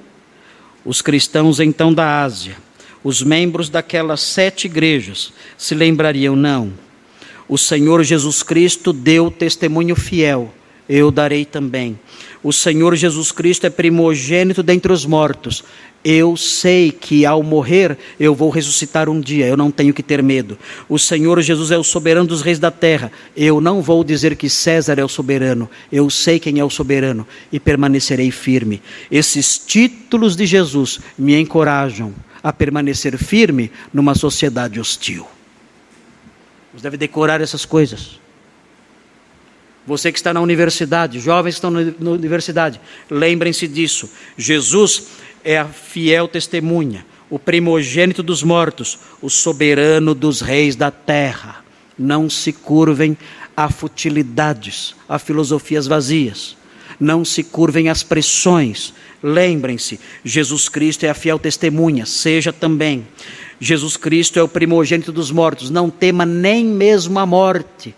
Os cristãos então da Ásia, os membros daquelas sete igrejas, se lembrariam: não. O Senhor Jesus Cristo deu testemunho fiel eu darei também. O Senhor Jesus Cristo é primogênito dentre os mortos. Eu sei que ao morrer eu vou ressuscitar um dia, eu não tenho que ter medo. O Senhor Jesus é o soberano dos reis da terra. Eu não vou dizer que César é o soberano, eu sei quem é o soberano e permanecerei firme. Esses títulos de Jesus me encorajam a permanecer firme numa sociedade hostil. Você deve decorar essas coisas. Você que está na universidade, jovens que estão na universidade, lembrem-se disso. Jesus é a fiel testemunha, o primogênito dos mortos, o soberano dos reis da terra. Não se curvem a futilidades, a filosofias vazias. Não se curvem às pressões. Lembrem-se, Jesus Cristo é a fiel testemunha, seja também. Jesus Cristo é o primogênito dos mortos, não tema nem mesmo a morte.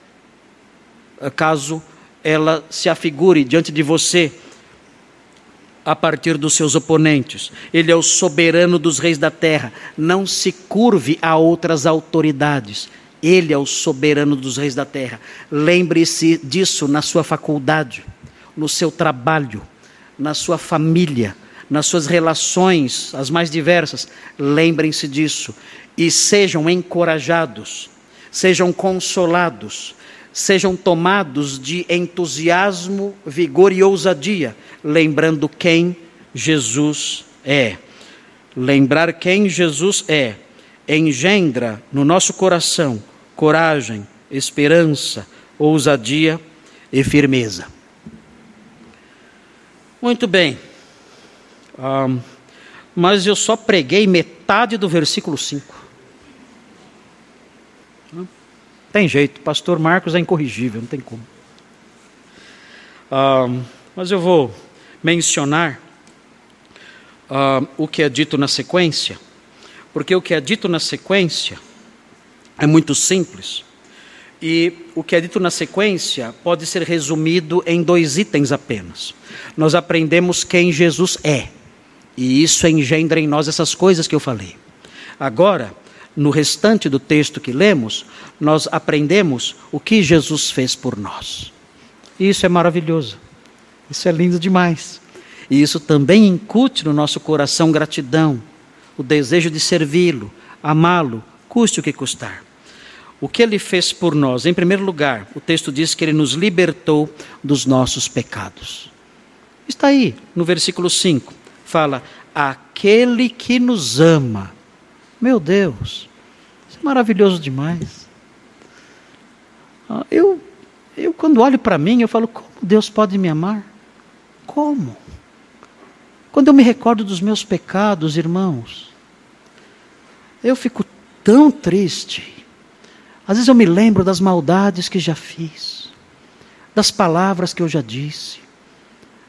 Caso ela se afigure diante de você a partir dos seus oponentes. Ele é o soberano dos reis da terra. Não se curve a outras autoridades. Ele é o soberano dos reis da terra. Lembre-se disso na sua faculdade, no seu trabalho, na sua família, nas suas relações, as mais diversas. Lembrem-se disso e sejam encorajados, sejam consolados, sejam tomados de entusiasmo, vigor e ousadia, lembrando quem Jesus é. Lembrar quem Jesus é engendra no nosso coração coragem, esperança, ousadia e firmeza. Muito bem, um, mas eu só preguei metade do versículo 5. Tem jeito, pastor Marcos é incorrigível, não tem como. Mas eu vou mencionar o que é dito na sequência porque o que é dito na sequência é muito simples. E o que é dito na sequência pode ser resumido em dois itens apenas. Nós aprendemos quem Jesus é, e isso engendra em nós essas coisas que eu falei. Agora, no restante do texto que lemos, nós aprendemos o que Jesus fez por nós. Isso é maravilhoso. Isso é lindo demais. E isso também incute no nosso coração gratidão o desejo de servi-lo, amá-lo, custe o que custar. O que ele fez por nós? Em primeiro lugar, o texto diz que ele nos libertou dos nossos pecados. Está aí, no versículo 5. Fala: aquele que nos ama. Meu Deus, é maravilhoso demais. Ah, eu, eu quando olho para mim, eu falo: como Deus pode me amar? Como? Quando eu me recordo dos meus pecados, irmãos, eu fico tão triste. Às vezes eu me lembro das maldades que já fiz, das palavras que eu já disse,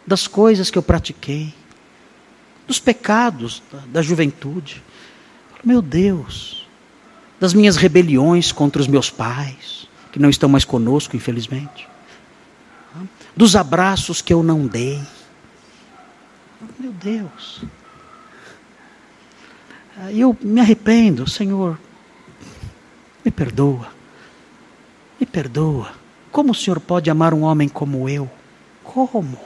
das coisas que eu pratiquei, dos pecados da, da juventude. Meu Deus, das minhas rebeliões contra os meus pais, que não estão mais conosco, infelizmente, dos abraços que eu não dei. Meu Deus. E eu me arrependo, Senhor, me perdoa, me perdoa. Como o Senhor pode amar um homem como eu? Como?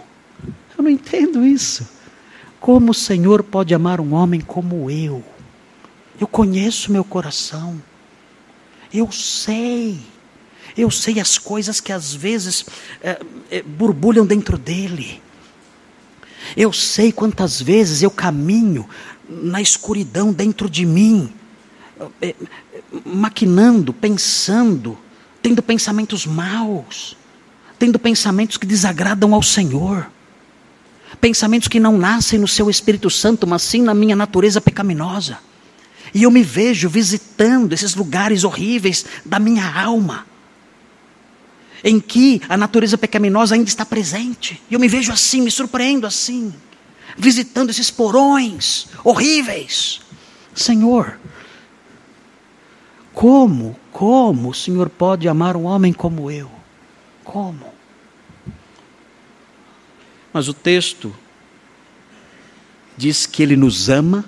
Eu não entendo isso. Como o Senhor pode amar um homem como eu? Eu conheço meu coração. Eu sei. Eu sei as coisas que às vezes é, é, borbulham dentro dele. Eu sei quantas vezes eu caminho na escuridão dentro de mim, é, maquinando, pensando, tendo pensamentos maus, tendo pensamentos que desagradam ao Senhor, pensamentos que não nascem no seu Espírito Santo, mas sim na minha natureza pecaminosa. E eu me vejo visitando esses lugares horríveis da minha alma, em que a natureza pecaminosa ainda está presente. E eu me vejo assim, me surpreendo assim visitando esses porões horríveis. Senhor, como, como o Senhor pode amar um homem como eu? Como? Mas o texto diz que Ele nos ama,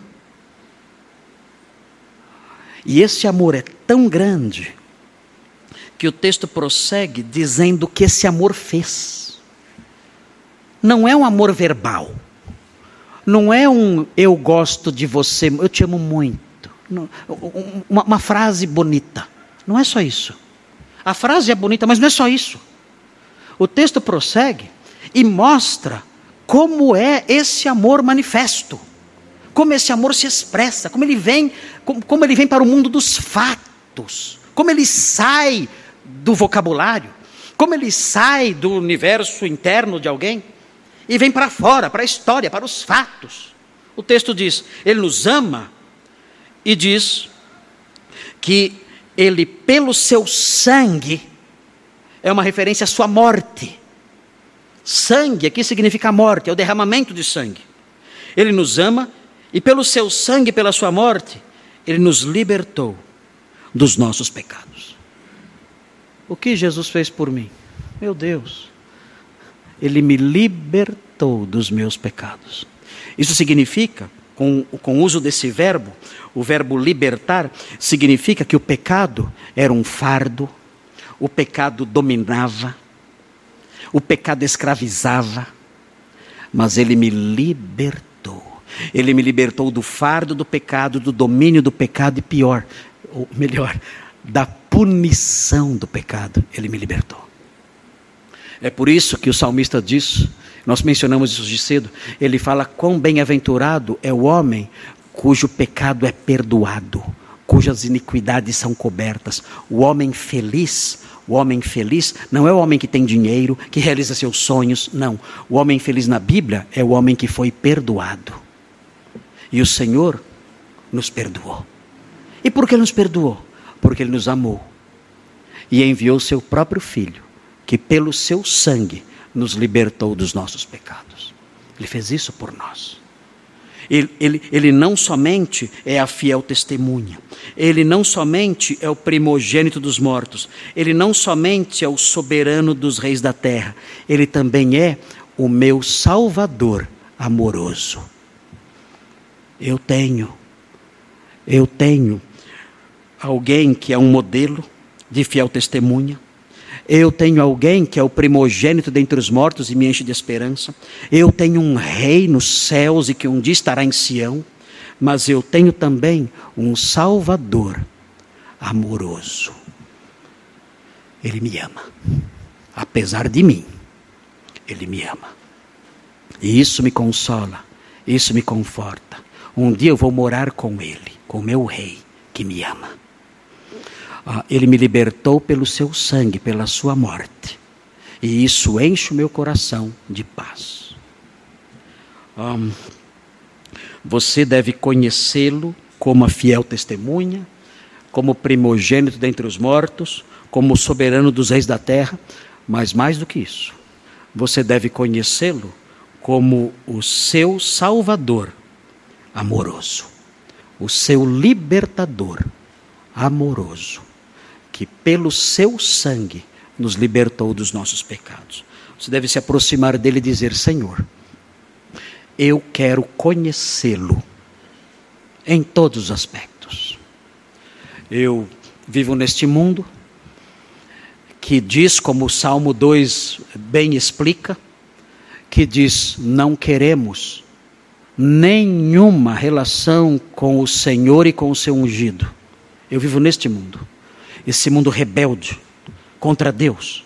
e esse amor é tão grande, que o texto prossegue dizendo que esse amor fez. Não é um amor verbal não é um eu gosto de você, eu te amo muito. uma, uma frase bonita. Não é só isso. A frase é bonita, mas não é só isso. O texto prossegue e mostra como é esse amor manifesto, como esse amor se expressa, como ele vem, como, ele vem para o mundo dos fatos, como ele sai do vocabulário, como ele sai do universo interno de alguém e vem para fora, para a história, para os fatos. O texto diz: Ele nos ama e diz que ele, pelo seu sangue, é uma referência à sua morte. Sangue aqui significa morte, é o derramamento de sangue. Ele nos ama e, pelo seu sangue, pela sua morte, ele nos libertou dos nossos pecados. O que Jesus fez por mim? Meu Deus, ele me libertou dos meus pecados. Isso significa, com, com o uso desse verbo, o verbo libertar, significa que o pecado era um fardo, o pecado dominava, o pecado escravizava, mas ele me libertou. Ele me libertou do fardo do pecado, do domínio do pecado e pior, ou melhor, da punição do pecado. Ele me libertou. É por isso que o salmista diz, nós mencionamos isso de cedo, ele fala: quão bem-aventurado é o homem cujo pecado é perdoado, cujas iniquidades são cobertas. O homem feliz, o homem feliz não é o homem que tem dinheiro, que realiza seus sonhos, não. O homem feliz na Bíblia é o homem que foi perdoado. E o Senhor nos perdoou. E por que nos perdoou? Porque Ele nos amou e enviou seu próprio Filho, que pelo seu sangue nos libertou dos nossos pecados. Ele fez isso por nós. Ele, ele, ele não somente é a fiel testemunha, ele não somente é o primogênito dos mortos, ele não somente é o soberano dos reis da terra, ele também é o meu salvador amoroso. Eu tenho, eu tenho alguém que é um modelo de fiel testemunha, eu tenho alguém que é o primogênito dentre os mortos e me enche de esperança. Eu tenho um rei nos céus e que um dia estará em Sião. Mas eu tenho também um Salvador amoroso. Ele me ama. Apesar de mim, ele me ama. E isso me consola, isso me conforta. Um dia eu vou morar com ele, com meu rei que me ama ah, ele me libertou pelo seu sangue, pela sua morte. E isso enche o meu coração de paz. Você deve conhecê-lo como a fiel testemunha, como primogênito dentre os mortos, como soberano dos reis da terra, mas mais do que isso, você deve conhecê-lo como o seu salvador amoroso, o seu libertador amoroso que pelo seu sangue nos libertou dos nossos pecados. Você deve se aproximar dele e dizer: Senhor, eu quero conhecê-lo em todos os aspectos. Eu vivo neste mundo que diz, como o Salmo 2 bem explica, que diz: não queremos nenhuma relação com o Senhor e com o seu ungido. Eu vivo neste mundo esse mundo rebelde contra Deus,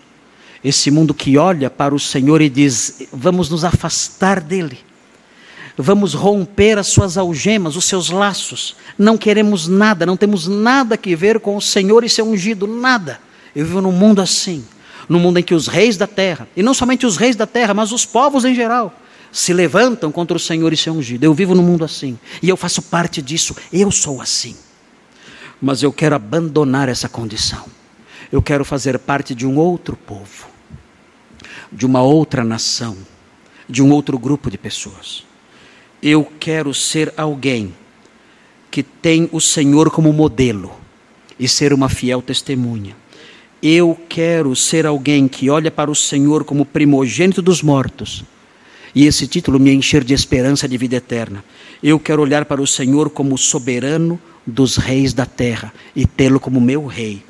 esse mundo que olha para o Senhor e diz: vamos nos afastar dele, vamos romper as suas algemas, os seus laços, não queremos nada, não temos nada que ver com o Senhor e seu ungido, nada. Eu vivo num mundo assim, num mundo em que os reis da terra, e não somente os reis da terra, mas os povos em geral, se levantam contra o Senhor e seu ungido. Eu vivo num mundo assim, e eu faço parte disso, eu sou assim mas eu quero abandonar essa condição. Eu quero fazer parte de um outro povo, de uma outra nação, de um outro grupo de pessoas. Eu quero ser alguém que tem o Senhor como modelo e ser uma fiel testemunha. Eu quero ser alguém que olha para o Senhor como primogênito dos mortos e esse título me encher de esperança de vida eterna. Eu quero olhar para o Senhor como soberano dos reis da terra e tê-lo como meu rei.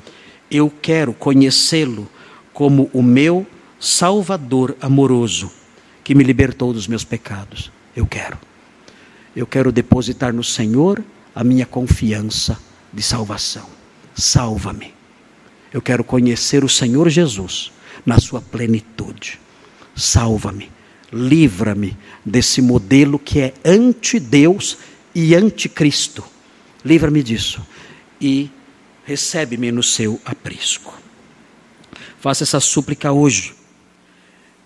Eu quero conhecê-lo como o meu Salvador amoroso, que me libertou dos meus pecados. Eu quero. Eu quero depositar no Senhor a minha confiança de salvação. Salva-me. Eu quero conhecer o Senhor Jesus na sua plenitude. Salva-me. Livra-me desse modelo que é anti-Deus e anticristo livra-me disso e recebe-me no seu aprisco. Faça essa súplica hoje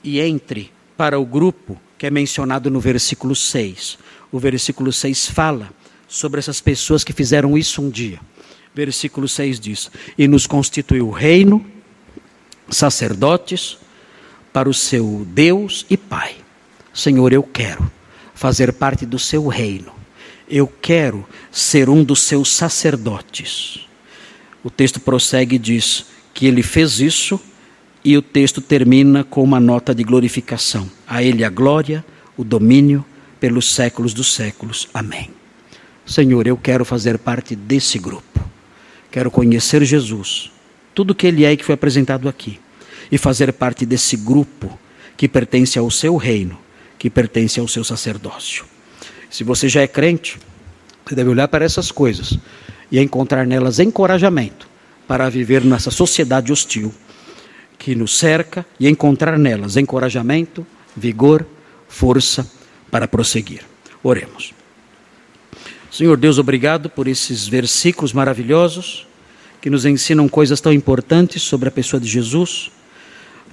e entre para o grupo que é mencionado no versículo 6. O versículo 6 fala sobre essas pessoas que fizeram isso um dia. Versículo 6 diz: E nos constituiu reino, sacerdotes, para o seu Deus e Pai. Senhor, eu quero fazer parte do seu reino. Eu quero ser um dos seus sacerdotes. O texto prossegue e diz que ele fez isso, e o texto termina com uma nota de glorificação. A ele a glória, o domínio pelos séculos dos séculos. Amém. Senhor, eu quero fazer parte desse grupo. Quero conhecer Jesus, tudo que ele é e que foi apresentado aqui, e fazer parte desse grupo que pertence ao seu reino, que pertence ao seu sacerdócio. Se você já é crente, você deve olhar para essas coisas e encontrar nelas encorajamento para viver nessa sociedade hostil que nos cerca e encontrar nelas encorajamento, vigor, força para prosseguir. Oremos. Senhor Deus, obrigado por esses versículos maravilhosos que nos ensinam coisas tão importantes sobre a pessoa de Jesus.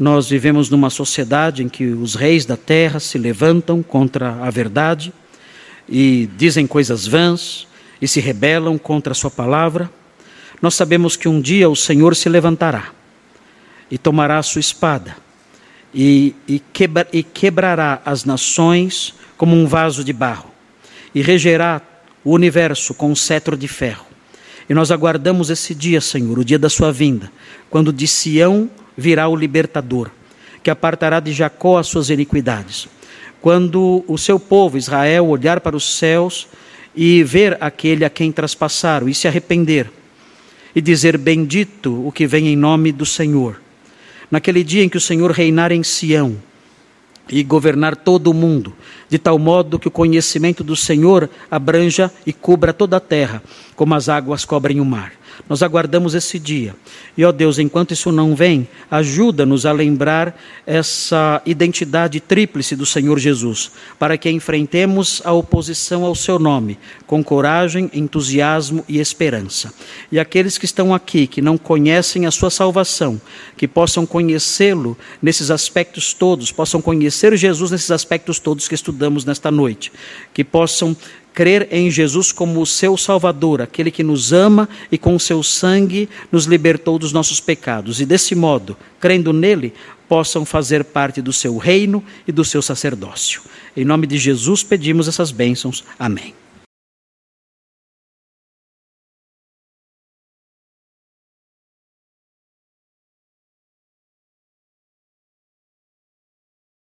Nós vivemos numa sociedade em que os reis da terra se levantam contra a verdade e dizem coisas vãs e se rebelam contra a Sua palavra. Nós sabemos que um dia o Senhor se levantará e tomará a sua espada e, e, quebra, e quebrará as nações como um vaso de barro e regerá o universo com um cetro de ferro. E nós aguardamos esse dia, Senhor, o dia da sua vinda, quando de Sião virá o libertador, que apartará de Jacó as suas iniquidades. Quando o seu povo, Israel, olhar para os céus e ver aquele a quem traspassaram e se arrepender, e dizer: Bendito o que vem em nome do Senhor. Naquele dia em que o Senhor reinar em Sião e governar todo o mundo, de tal modo que o conhecimento do Senhor abranja e cubra toda a terra, como as águas cobrem o mar. Nós aguardamos esse dia. E, ó Deus, enquanto isso não vem, ajuda-nos a lembrar essa identidade tríplice do Senhor Jesus, para que enfrentemos a oposição ao seu nome com coragem, entusiasmo e esperança. E aqueles que estão aqui, que não conhecem a sua salvação, que possam conhecê-lo nesses aspectos todos, possam conhecer Jesus nesses aspectos todos que estudamos nesta noite, que possam crer em Jesus como o seu Salvador, aquele que nos ama e com o seu sangue nos libertou dos nossos pecados. E desse modo, crendo nele, possam fazer parte do seu reino e do seu sacerdócio. Em nome de Jesus pedimos essas bênçãos. Amém.